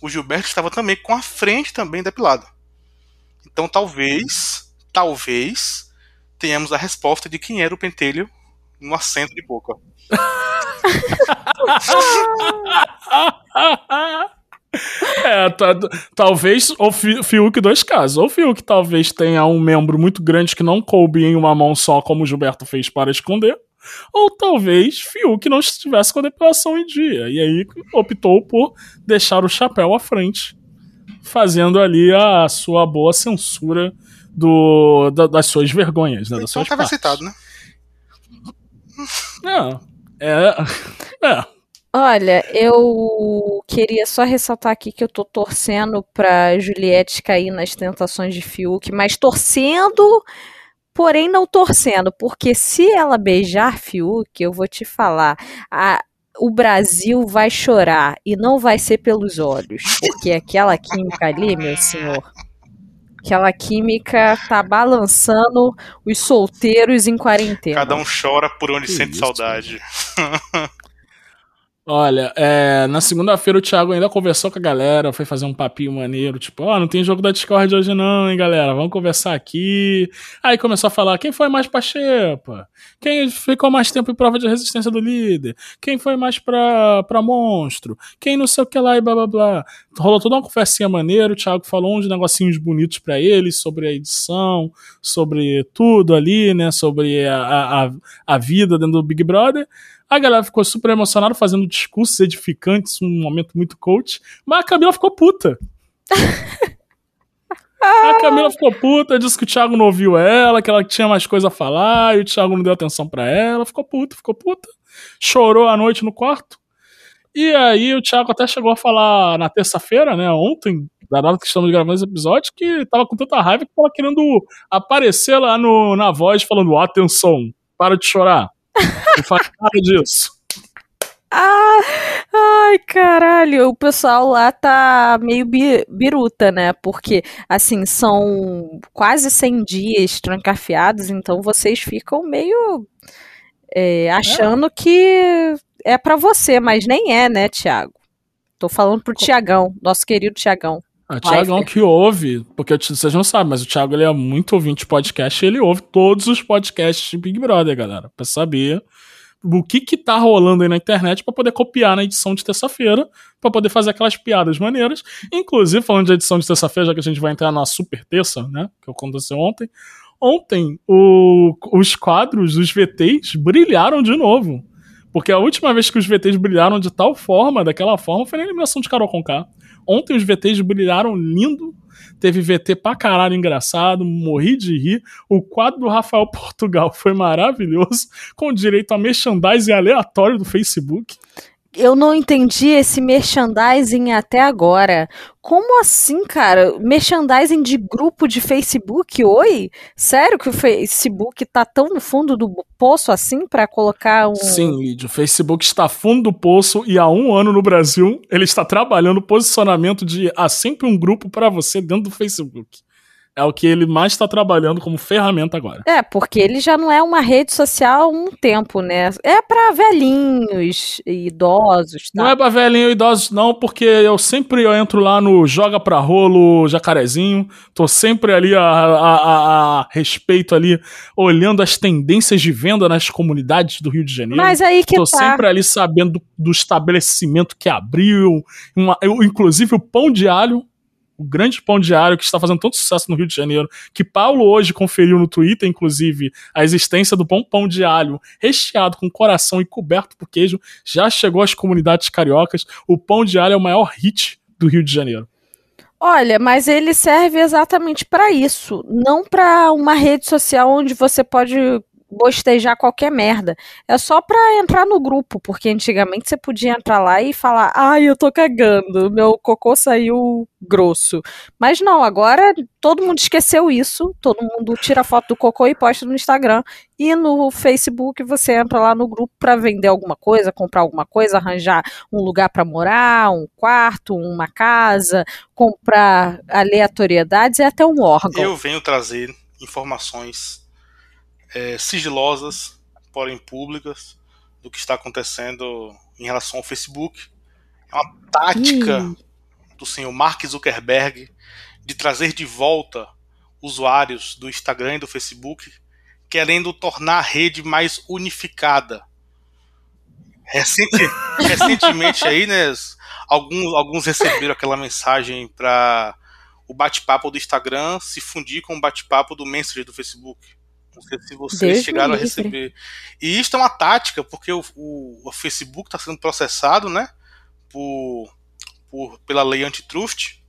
o Gilberto estava também com a frente também depilada. Então talvez, talvez, tenhamos a resposta de quem era o pentelho no assento de boca. É, tá- talvez o Fi- Fiuk dois casos. Ou Fiuk talvez tenha um membro muito grande que não coube em uma mão só, como o Gilberto fez para esconder. Ou talvez Fiuk não estivesse com a depilação em dia. E aí optou por deixar o chapéu à frente, fazendo ali a sua boa censura do, da- das suas vergonhas, né? Das Então suas estava partes. aceitado, né? Não, é. É. Olha, eu queria só ressaltar aqui que eu tô torcendo pra Juliette cair nas tentações de Fiuk, mas torcendo, porém não torcendo, porque se ela beijar Fiuk, eu vou te falar, a- o Brasil vai chorar e não vai ser pelos olhos, porque aquela química ali, meu senhor, aquela química tá balançando os solteiros em quarentena. Cada um chora por onde Que sente isso, saudade. Olha, é, na segunda-feira o Thiago ainda conversou com a galera, foi fazer um papinho maneiro, tipo, ó, não tem jogo da Discord hoje não, hein, galera, vamos conversar aqui. Aí começou a falar, quem foi mais pra Xepa? Quem ficou mais tempo em prova de resistência do líder? Quem foi mais pra, pra monstro? Quem não sei o que lá e blá blá blá. Rolou toda uma conversinha maneira, o Thiago falou uns negocinhos bonitos pra eles, sobre a edição, sobre tudo ali, né, sobre a, a- a vida dentro do Big Brother. A galera ficou super emocionada, fazendo discursos edificantes, um momento muito coach. Mas a Camila ficou puta. A Camila ficou puta, disse que o Thiago não ouviu ela, que ela tinha mais coisa a falar, e o Thiago não deu atenção pra ela. Ficou puta, ficou puta. Chorou a noite no quarto. E aí o Thiago até chegou a falar na terça-feira, né, ontem, da data que estamos gravando esse episódio, que tava com tanta raiva que tava querendo aparecer lá no, na voz falando, atenção, para de chorar. Não faz nada disso. Ah, ai, caralho, o pessoal lá tá meio bi- biruta, né? Porque, assim, são quase 100 dias trancafiados, então vocês ficam meio é, achando que é pra você, mas nem é, né, Thiago? Tô falando pro Tiagão, nosso querido Tiagão. O Thiago é um que ouve, porque vocês não sabem, mas o Thiago ele é muito ouvinte de podcast e ele ouve todos os podcasts de Big Brother, galera, pra saber o que que tá rolando aí na internet pra poder copiar na edição de terça-feira, pra poder fazer aquelas piadas maneiras. Inclusive, falando de edição de terça-feira, já que a gente vai entrar na super terça, né, que aconteceu ontem, ontem o- os quadros, os VTs, brilharam de novo. Porque a última vez que os VTs brilharam de tal forma, daquela forma, foi na eliminação de Carol Conká. Ontem os VTs brilharam lindo. Teve VT pra caralho engraçado, morri de rir. O quadro do Rafael Portugal foi maravilhoso, com direito a merchandising aleatório do Facebook. Eu não entendi esse merchandising até agora. Como assim, cara? Merchandising de grupo de Facebook? Oi? Sério que o Facebook tá tão no fundo do poço assim pra colocar um. Sim, Lídio, o Facebook está fundo do poço e há um ano no Brasil ele está trabalhando posicionamento de há sempre um grupo pra você dentro do Facebook. É o que ele mais está trabalhando como ferramenta agora. É, porque ele já não é uma rede social há um tempo, né? É pra velhinhos e idosos. Tá? Não é pra velhinho e idosos, não, porque eu sempre eu entro lá no Joga Pra Rolo Jacarezinho, tô sempre ali a, a, a- a respeito ali, olhando as tendências de venda nas comunidades do Rio de Janeiro. Mas aí que Tô tá. sempre ali sabendo do, do estabelecimento que abriu, uma- eu- inclusive o pão de alho, o grande pão alho que está fazendo tanto sucesso no Rio de Janeiro, que Paulo hoje conferiu no Twitter, inclusive, a existência do pão pão de alho recheado com coração e coberto por queijo, já chegou às comunidades cariocas. O pão de alho é o maior hit do Rio de Janeiro. Olha, mas ele serve exatamente para isso, não para uma rede social onde você pode bostejar qualquer merda. É só pra entrar no grupo, porque antigamente você podia entrar lá e falar: "Ai, eu tô cagando, meu cocô saiu grosso". Mas não, agora todo mundo esqueceu isso, todo mundo tira foto do cocô e posta no Instagram. E no Facebook você entra lá no grupo pra vender alguma coisa, comprar alguma coisa, arranjar um lugar pra morar, um quarto, uma casa, comprar aleatoriedades e até um órgão. Eu venho trazer informações é, sigilosas, porém públicas, do que está acontecendo em relação ao Facebook. É uma tática Hum. do senhor Mark Zuckerberg de trazer de volta usuários do Instagram e do Facebook, querendo tornar a rede mais unificada. Recente- recentemente aí, né, alguns, alguns receberam aquela mensagem para o bate-papo do Instagram se fundir com o bate-papo do Messenger do Facebook. Não sei se vocês Deus chegaram a livre. receber. E isso é uma tática, porque o, o, o Facebook está sendo processado, né, por, por, pela lei antitrust.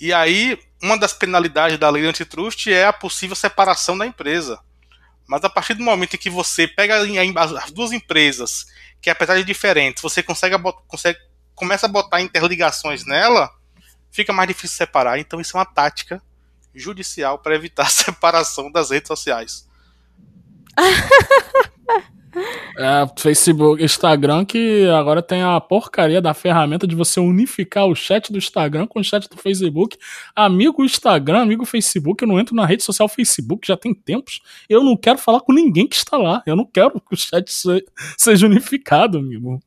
E aí, uma das penalidades da lei antitrust é a possível separação da empresa. Mas a partir do momento em que você pega as as duas empresas, que apesar de diferentes, você consegue, consegue começa a botar interligações nela, fica mais difícil separar. Então isso é uma tática judicial para evitar a separação das redes sociais. É, Facebook, Instagram, que agora tem a porcaria da ferramenta de você unificar o chat do Instagram com o chat do Facebook. Amigo Instagram, amigo Facebook, eu não entro na rede social Facebook já tem tempos. Eu não quero falar com ninguém que está lá. Eu não quero que o chat se- seja unificado, amigo.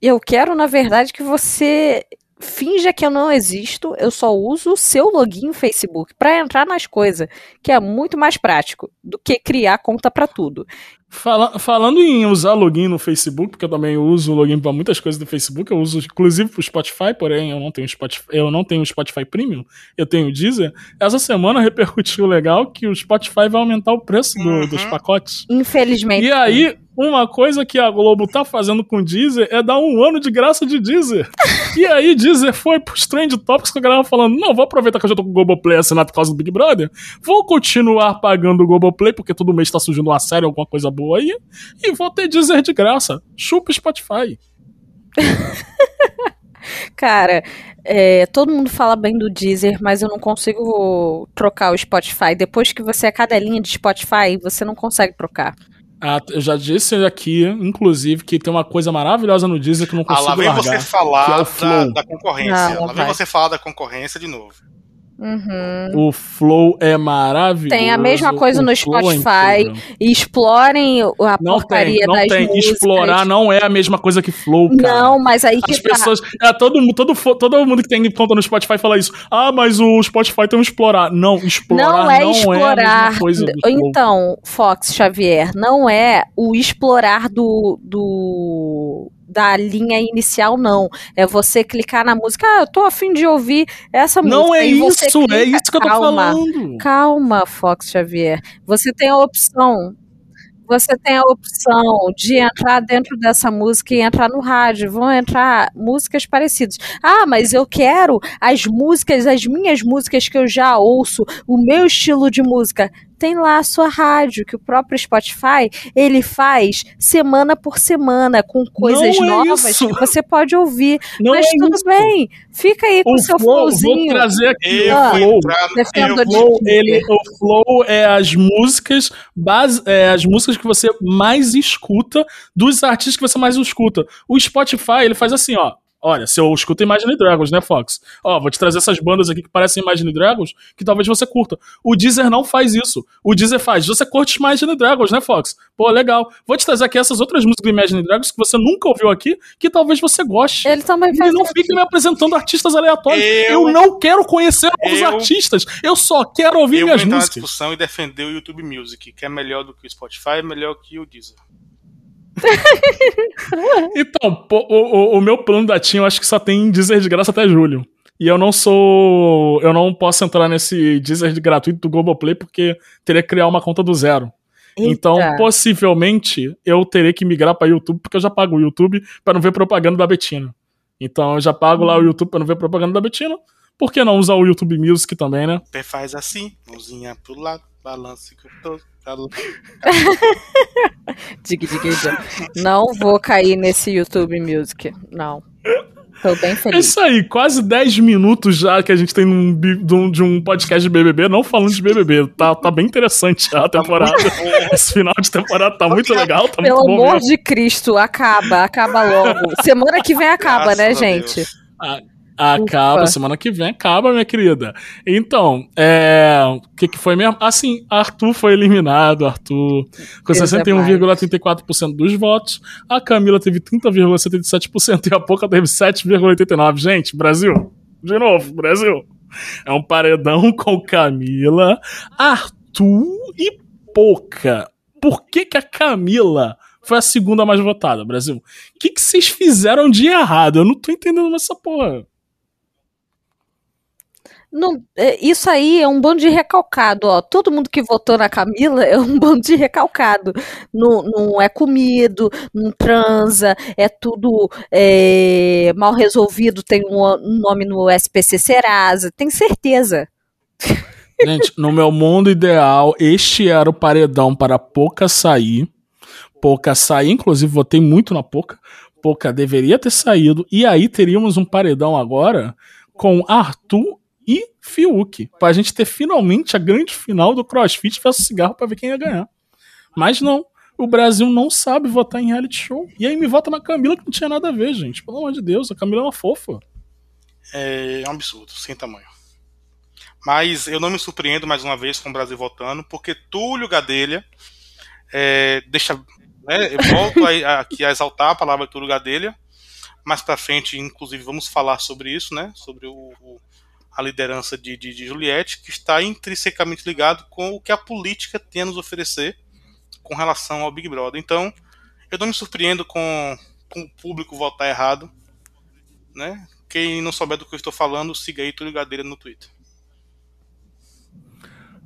Eu quero, na verdade, que você finja que eu não existo, eu só uso o seu login no Facebook pra entrar nas coisas, que é muito mais prático do que criar conta pra tudo. Fala- falando em usar login no Facebook, porque eu também uso login para muitas coisas do Facebook, eu uso inclusive pro Spotify, porém eu não tenho Spotify, eu não tenho Spotify Premium, eu tenho o Deezer. Essa semana repercutiu legal que o Spotify vai aumentar o preço do- dos pacotes. Infelizmente. E aí, uma coisa que a Globo tá fazendo com o Deezer é dar um ano de graça de Deezer. E aí, Deezer foi pros Trend Topics com a galera falando: não, vou aproveitar que eu já tô com o Globoplay assinado por causa do Big Brother, vou continuar pagando o Globoplay, porque todo mês tá surgindo uma série, alguma coisa boa aí, e vou ter Deezer de graça. Chupa Spotify. Cara, é, todo mundo fala bem do Deezer, mas eu não consigo trocar o Spotify. Depois que você é cadelinha de Spotify, você não consegue trocar. Ah, eu já disse aqui, inclusive, que tem uma coisa maravilhosa no Deezer que eu não Ah, consigo lá vem largar, você é falar o da, Flow. da concorrência. Não, lá vem vai. você falar da concorrência de novo. Uhum. O Flow é maravilhoso. Tem a mesma coisa o no é Spotify. E explorem a Não porcaria tem, não das tem. músicas. Explorar não é a mesma coisa que flow, cara. Não, mas aí que As tá. pessoas. É, todo, todo, todo mundo que tem conta no Spotify fala isso. Ah, mas o Spotify tem um explorar. Não, explorar Não é não explorar. é a mesma coisa do flow. então, Fox Xavier, não é o explorar do, do da linha inicial, não. É você clicar na música. Ah, eu tô afim de ouvir essa música. Não é isso, é clica. isso que eu tô Calma. falando. Calma, Fox Xavier. Você tem a opção. você tem a opção de entrar dentro dessa música e entrar no rádio. Vão entrar músicas parecidas. Ah, mas eu quero as músicas, as minhas músicas que eu já ouço, o meu estilo de música tem lá a sua rádio, que o próprio Spotify, ele faz semana por semana, com coisas é novas isso. que você pode ouvir. Não Mas é tudo isso. bem, fica aí com o O seu flow, vou flowzinho. trazer aqui Eu o vou flow. flow, ele, o flow é as músicas base, é as músicas que você mais escuta dos artistas que você mais escuta. O Spotify, ele faz assim, ó. Olha, se eu escuto Imagine Dragons, né, Fox? Ó, vou te trazer essas bandas aqui que parecem Imagine Dragons, que talvez você curta. O Deezer não faz isso. O Deezer faz, você curte Imagine Dragons, né, Fox? Pô, legal. Vou te trazer aqui essas outras músicas do Imagine Dragons que você nunca ouviu aqui, que talvez você goste. Ele também faz não isso. fica me apresentando artistas aleatórios. Eu, Eu- não quero conhecer novos Eu- artistas. Eu só quero ouvir Eu vou minhas entrar na músicas. discussão e defender o YouTube Music, que é melhor do que o Spotify, é melhor que o Deezer. Então, pô, o, o- o meu plano da TIM eu acho que só tem Deezer de graça até julho. E eu não sou. Eu não posso entrar nesse Deezer de gratuito do Globoplay porque teria que criar uma conta do zero. Então, Eita. possivelmente, eu terei que migrar para YouTube, porque eu já pago o YouTube para não ver propaganda da Betina. Então, eu já pago lá o YouTube para não ver propaganda da Betina. Por que não usar o YouTube Music também, né? Pé faz assim, mãozinha pro lado, balance que eu tô. pra lá. Dig, dig, dig. Não vou cair nesse YouTube Music. Não. Tô bem É feliz. isso aí, quase 10 minutos já que a gente tem num de um- de um podcast de BBB, não falando de BBB. Tá, tá bem interessante a temporada. Esse final de temporada tá muito legal, tá Pelo muito bom amor mesmo. de Cristo, acaba, acaba logo. Semana que vem acaba, né, Graças a gente? Deus. Acaba, Ufa. semana que vem acaba, minha querida. Então, é. O que, que foi mesmo? Assim, Arthur foi eliminado, Arthur. Com Deus é 61,34% dos votos. A Camila teve 30,77% e a Poca teve 7,89%. Gente, Brasil. De novo, Brasil. É um paredão com Camila, Arthur e Poca. Por que, que a Camila foi a segunda mais votada, Brasil? O que, que vocês fizeram de errado? Eu não tô entendendo essa porra. Não, é, isso aí é um bando de recalcado, ó. Todo mundo que votou na Camila é um bando de recalcado. Não, não é comido, não transa, é tudo é, mal resolvido, tem um, nome no SPC Serasa, tem certeza. Gente, no meu mundo ideal, este era o paredão para Poca sair. Poca sair, inclusive votei muito na Poca. Poca deveria ter saído. E aí teríamos um paredão agora com Arthur e Fiuk. Pra gente ter finalmente a grande final do CrossFit versus cigarro pra ver quem ia ganhar. Mas não. O Brasil não sabe votar em reality show. E aí me vota na Camila que não tinha nada a ver, gente. Pelo amor de Deus, a Camila é uma fofa. É um absurdo, sem tamanho. Mas eu não me surpreendo mais uma vez com o Brasil votando, porque Túlio Gadelha é, deixa. Né, eu volto a- a- aqui a exaltar a palavra Túlio Gadelha. Mais pra frente, inclusive, vamos falar sobre isso, né? Sobre o, o- a liderança de, de, de Juliette, que está intrinsecamente ligado com o que a política tem a nos oferecer com relação ao Big Brother. Então, eu não me surpreendo com, com o público votar errado, né? Quem não souber do que eu estou falando, siga aí Túlio Gadelha no Twitter.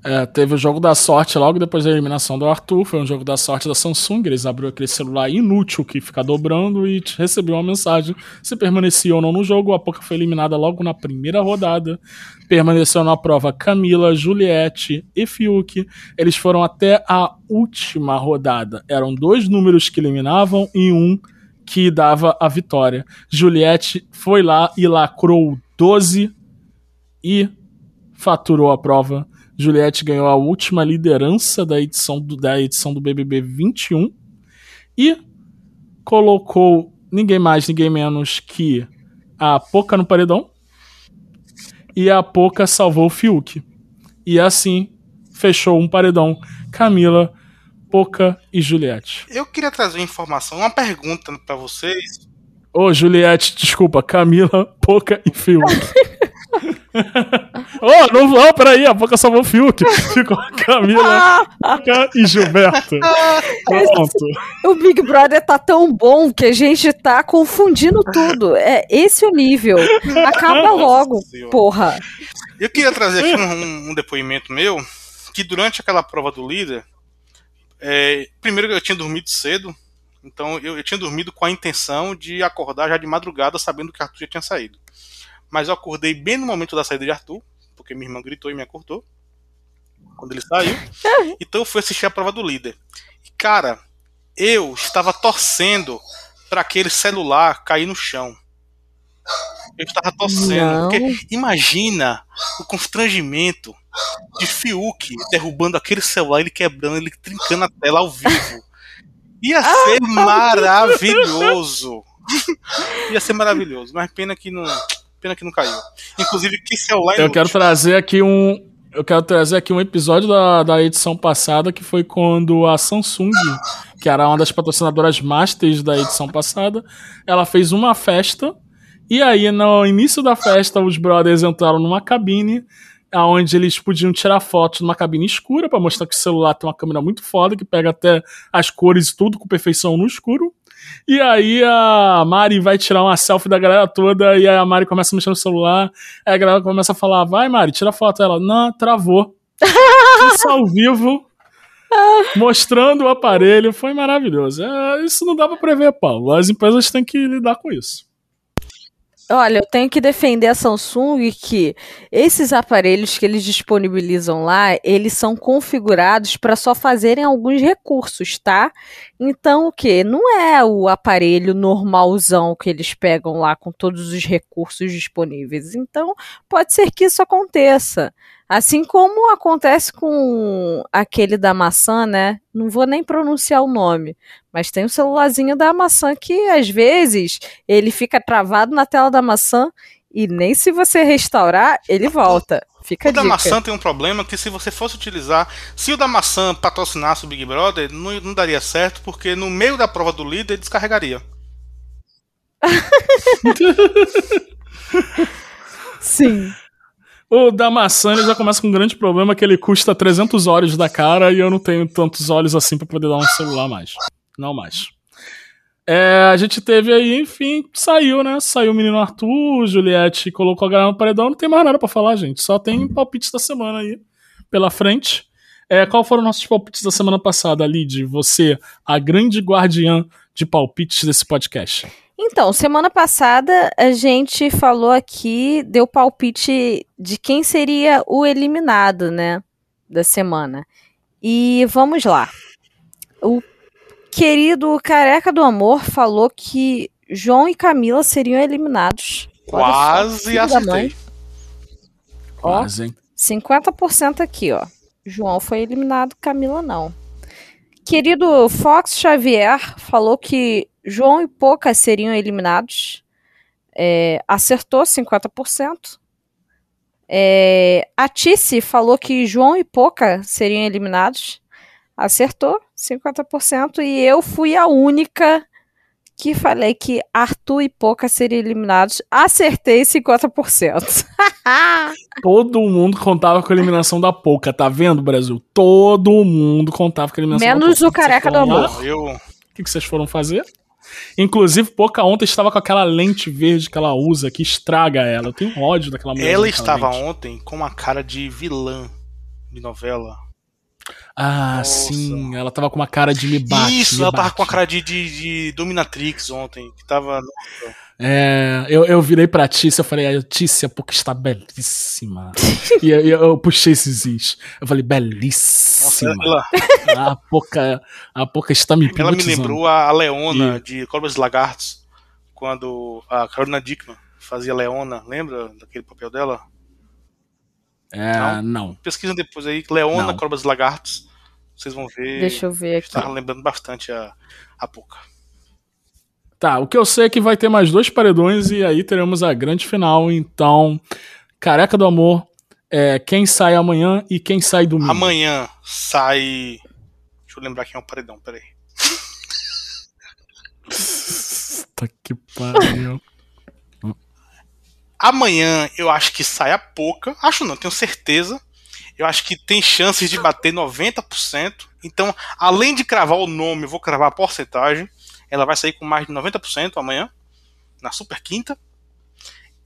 É, teve o jogo da sorte logo depois da eliminação do Arthur. Foi um jogo da sorte da Samsung. Eles abriram aquele celular inútil que fica dobrando e recebeu uma mensagem se permanecia ou não no jogo. A Poca foi eliminada logo na primeira rodada. Permaneceu na prova Camila, Juliette e Fiuk. Eles foram até a última rodada. Eram dois números que eliminavam e um que dava a vitória. Juliette foi lá e lacrou 12 e faturou a prova. Juliette ganhou a última liderança da edição do, da edição do BBB 21 e colocou ninguém mais, ninguém menos que a Poca no paredão e a Poca salvou o Fiuk. E assim fechou um paredão Camila, Poca e Juliette. Eu queria trazer uma informação, uma pergunta pra vocês. Ô, Juliette, desculpa, Camila, Poca e Fiuk. Ô, não vão, peraí, a Poca salvou o Fiuk. Ficou Camila, Poca e Gilberto. Pronto. O Big Brother tá tão bom que a gente tá confundindo tudo. É esse o nível. Acaba logo, porra. Eu queria trazer aqui um, um depoimento meu, que durante aquela prova do líder, É, primeiro, eu tinha dormido cedo, então eu, eu tinha dormido com a intenção de acordar já de madrugada, sabendo que Arthur já tinha saído. Mas eu acordei bem no momento da saída de Arthur, porque minha irmã gritou e me acordou quando ele saiu. Então eu fui assistir a prova do líder. E, cara, eu estava torcendo para aquele celular cair no chão. Eu estava torcendo. Imagina o constrangimento de Fiuk derrubando aquele celular, ele quebrando, ele trincando a tela ao vivo. Ia ser maravilhoso. Ia ser maravilhoso, mas pena que não, pena que não caiu. Inclusive que celular Eu quero trazer aqui um. Eu quero trazer aqui um episódio da, da edição passada, que foi quando a Samsung, que era uma das patrocinadoras masters da edição passada, ela fez uma festa. E aí, no início da festa, os brothers entraram numa cabine, onde eles podiam tirar fotos numa cabine escura, pra mostrar que o celular tem uma câmera muito foda, que pega até as cores e tudo com perfeição no escuro. E aí a Mari vai tirar uma selfie da galera toda, e aí a Mari começa a mexer no celular, aí a galera começa a falar, vai Mari, tira foto. Ela, não, travou. Isso ao vivo, mostrando o aparelho, foi maravilhoso. É, isso não dá pra prever, Paulo. As empresas têm que lidar com isso. Olha, eu tenho que defender a Samsung que esses aparelhos que eles disponibilizam lá, eles são configurados para só fazerem alguns recursos, tá? Então, o que? Não é o aparelho normalzão que eles pegam lá com todos os recursos disponíveis. Então, pode ser que isso aconteça. Assim como acontece com aquele da maçã, né? Não vou nem pronunciar o nome, mas tem um celularzinho da maçã que às vezes ele fica travado na tela da maçã e nem se você restaurar, ele volta. Fica O da maçã tem um problema que se você fosse utilizar, se o da maçã patrocinasse o Big Brother, não, não daria certo, porque no meio da prova do líder ele descarregaria. Sim. O da maçã ele já começa com um grande problema que ele custa 300 olhos da cara e eu não tenho tantos olhos assim pra poder dar um celular mais. Não mais. É, a gente teve aí, enfim, saiu, né? Saiu o menino Arthur, Juliette colocou a galera no paredão, não tem mais nada pra falar, gente. Só tem palpites da semana aí pela frente. É, qual foram nossos palpites da semana passada, Lid? Você, a grande guardiã de palpites desse podcast. Então, semana passada a gente falou aqui, deu palpite de quem seria o eliminado, né? Da semana. E vamos lá. O querido Careca do Amor falou que João e Camila seriam eliminados. Quase acertei. Ó. Quase, hein? 50% aqui, ó. João foi eliminado, Camila não. Querido Fox Xavier falou que João e Poca seriam eliminados. É, acertou 50%. É, a Tice falou que João e Poca seriam eliminados. Acertou 50%. E eu fui a única que falei que Arthur e Poca seriam eliminados. Acertei 50%. Todo mundo contava com a eliminação da Pouca, tá vendo, Brasil? Todo mundo contava com a eliminação Menos da o Careca do Amor. O que, que vocês foram fazer? Inclusive, Pouca ontem estava com aquela lente verde que ela usa, que estraga ela. Eu tenho ódio daquela mulher. ela estava lente. ontem com uma cara de vilã de novela. Ah, Nossa. sim. Ela tava com uma cara de me bate. Isso, me ela tava bate. com a cara de, de, de Dominatrix ontem. Que tava. É, eu, eu virei pra Tícia, eu falei, a Tícia, porque está belíssima. e eu, eu puxei esses is. Eu falei, Nossa, belíssima. ela, A Pouca, a Pouca está me ela me lembrou a, Leona E- de Cobras e Lagartos. Quando a Carolina Dickman fazia Leona. Lembra daquele papel dela? É, não. Pesquisa depois aí, Leona, Não. Cobras e Lagartos. Vocês vão ver. Deixa eu ver aqui. Tava lembrando bastante a, a Poca. Tá, o que eu sei é que vai ter mais dois paredões e aí teremos a grande final. Então, Careca do Amor, é, quem sai amanhã e quem sai domingo. Amanhã sai. Deixa eu lembrar quem é o paredão, peraí. Tá que pariu. Amanhã eu acho que sai a Poca. Acho não, tenho certeza. Eu acho que tem chances de bater 90%. Então, além de cravar o nome, eu vou cravar a porcentagem. Ela vai sair com mais de 90% amanhã, na Super Quinta.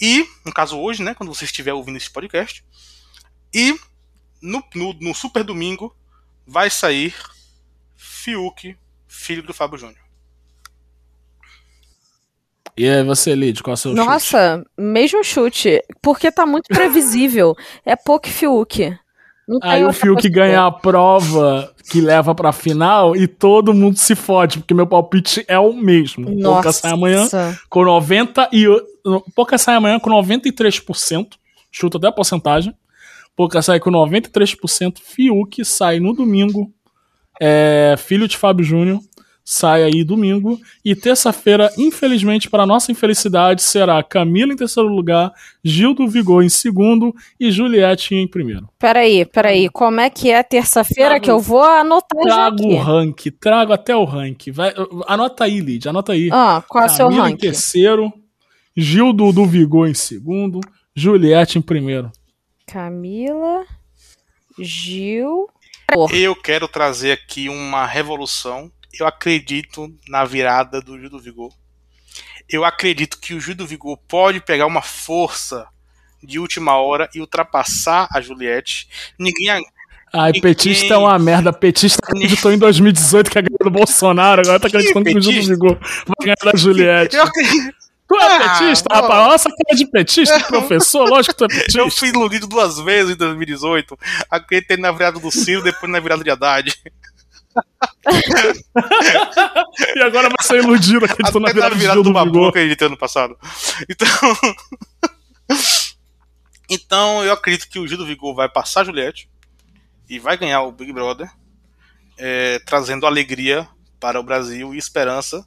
E, no caso hoje, né, quando você estiver ouvindo esse podcast. E no, no, no Super Domingo vai sair Fiuk, filho do Fábio Júnior. E aí, você, Lid, qual é o seu chute? Nossa, mesmo chute. Porque tá muito previsível. É pouco Fiuk. Aí o Fiuk coisa ganha a prova que leva pra final e todo mundo se fode, porque meu palpite é o mesmo. que- Pouca sai amanhã Nossa. com 90 e Pouca sai amanhã com 93%. Chuta até a porcentagem. Pouca sai com 93%. Fiuk sai no domingo. É, filho de Fábio Júnior. Sai aí domingo. E terça-feira, infelizmente, para nossa infelicidade, será Camila em terceiro lugar, Gil do Vigor em segundo e Juliette em primeiro. Peraí, peraí. Como é que é terça-feira Trago- que eu vou anotar já Trago o rank, trago até o rank. Vai, anota aí, Lid, anota aí. Ah, qual é o seu Camila em rank? terceiro, Gil do, do Vigor em segundo, Juliette em primeiro. Camila, Gil. Eu quero trazer aqui uma revolução. Eu acredito na virada do Gil do Vigor. Eu acredito que o Gil do Vigor pode pegar uma força de última hora e ultrapassar a Juliette. Ninguém. Ai, Ninguém- petista é uma merda. Petista acreditou em 2018 que ia ganhar do Bolsonaro, agora tá acreditando que o Gil do? Vigor vai ganhar da Juliette. Eu, acredito- Tu é Ah, petista, ó. rapaz? Essa cara de petista, professor. Lógico que tu é eu petista. fui iludido duas vezes em 2018. Acreditei na virada do Ciro, depois na virada de Haddad. E agora vai ser iludido acreditando na virada virada do do Babu, acreditei ano passado. Então. então, eu acredito que o Gil do Vigor vai passar a Juliette e vai ganhar o Big Brother, é, trazendo alegria para o Brasil e esperança.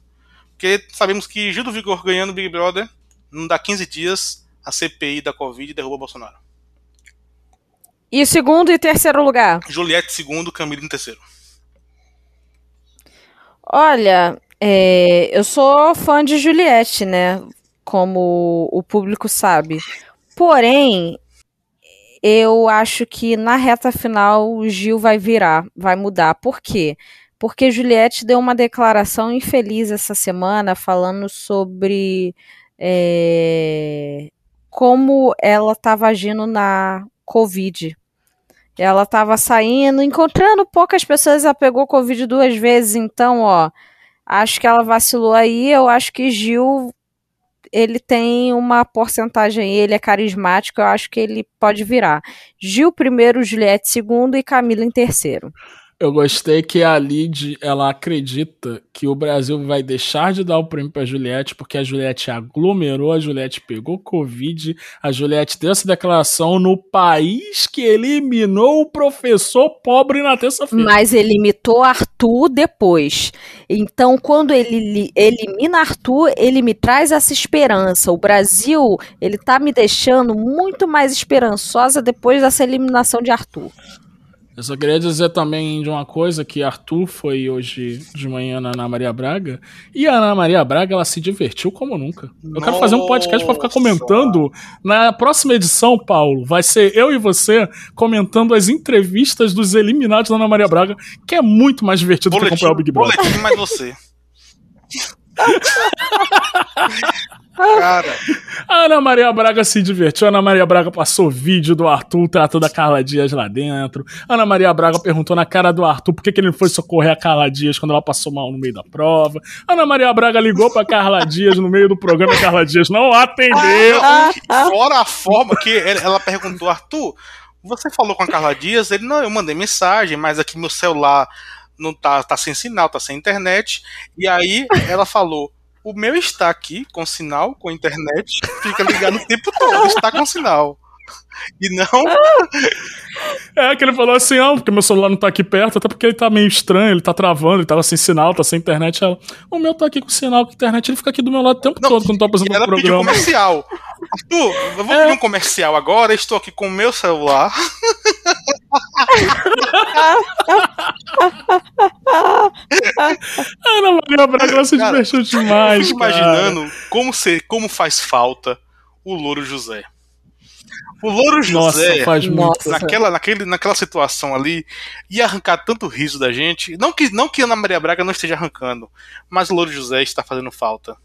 Porque sabemos que Gil do Vigor ganhando o Big Brother, não dá 15 dias, a CPI da Covid derruba Bolsonaro. E segundo e terceiro lugar? Juliette segundo, Camilo em terceiro. Olha, é, eu sou fã de Juliette, né? Como o público sabe. Porém, eu acho que na reta final o Gil vai virar, vai mudar. Por quê? Porque Juliette deu uma declaração infeliz essa semana falando sobre é, como ela estava agindo na Covid. Ela estava saindo, encontrando poucas pessoas, ela pegou Covid duas vezes, então, ó, acho que ela vacilou aí, eu acho que Gil, ele tem uma porcentagem ele é carismático, eu acho que ele pode virar. Gil primeiro, Juliette segundo e Camila em terceiro. Eu gostei que a Lid, ela acredita que o Brasil vai deixar de dar o prêmio pra Juliette, porque a Juliette aglomerou, a Juliette pegou Covid, a Juliette deu essa declaração no país que eliminou o professor pobre na terça-feira. Mas ele imitou Arthur depois. Então, quando ele li- elimina Arthur, ele me traz essa esperança. O Brasil, ele tá me deixando muito mais esperançosa depois dessa eliminação de Arthur. Eu só queria dizer também de uma coisa que Arthur foi hoje de manhã na Ana Maria Braga e a Ana Maria Braga ela se divertiu como nunca. Eu quero fazer um podcast pra ficar Nossa. comentando na próxima edição, Paulo. Vai ser eu e você comentando as entrevistas dos eliminados da Ana Maria Braga, que é muito mais divertido que acompanhar o Big Brother. boletim mais você. Cara, A Ana Maria Braga se divertiu. A Ana Maria Braga passou vídeo do Arthur tratando a Carla Dias lá dentro. A Ana Maria Braga perguntou na cara do Arthur por que, que ele não foi socorrer a Carla Dias quando ela passou mal no meio da prova. A Ana Maria Braga ligou pra Carla Dias no meio do programa e a Carla Dias não atendeu. fora a forma que ela perguntou, Arthur, você falou com a Carla Dias? Ele, não, eu mandei mensagem, mas aqui meu celular não tá, tá sem sinal, tá sem internet. E aí ela falou, o meu está aqui com sinal, com internet, fica ligado o tempo todo, está com sinal. E não, É que ele falou assim: ah, porque meu celular não tá aqui perto, até porque ele tá meio estranho, ele tá travando, ele tava sem sinal, tá sem internet. Ela, o meu tá aqui com sinal, com internet, ele fica aqui do meu lado o tempo Não, todo quando tô apresentando o ela pediu programa. comercial. Arthur, eu vou pedir um comercial agora, estou aqui com o meu celular. Ana Maria Braga ela se Cara, divertiu Eu demais. fico cara. imaginando como, ser, como faz falta o Louro José. O Louro Nossa, José, faz muito. Nossa. naquela, naquele, naquela situação ali, ia arrancar tanto riso da gente. Não que, não que Ana Maria Braga não esteja arrancando, mas o Louro José está fazendo falta.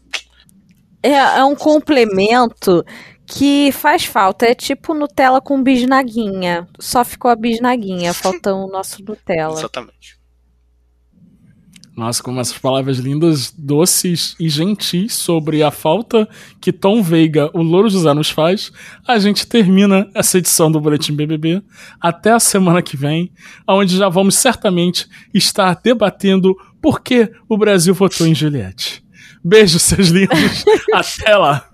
É, é um complemento que faz falta. É tipo Nutella com bisnaguinha. Só ficou a bisnaguinha, faltou o nosso Nutella. Exatamente. Nossa, com essas palavras lindas, doces e gentis sobre a falta que Tom Veiga, o Louro José, nos faz, a gente termina essa edição do Boletim BBB. Até a semana que vem, onde já vamos certamente estar debatendo por que o Brasil votou em Juliette. Beijo, seus lindos. Até lá.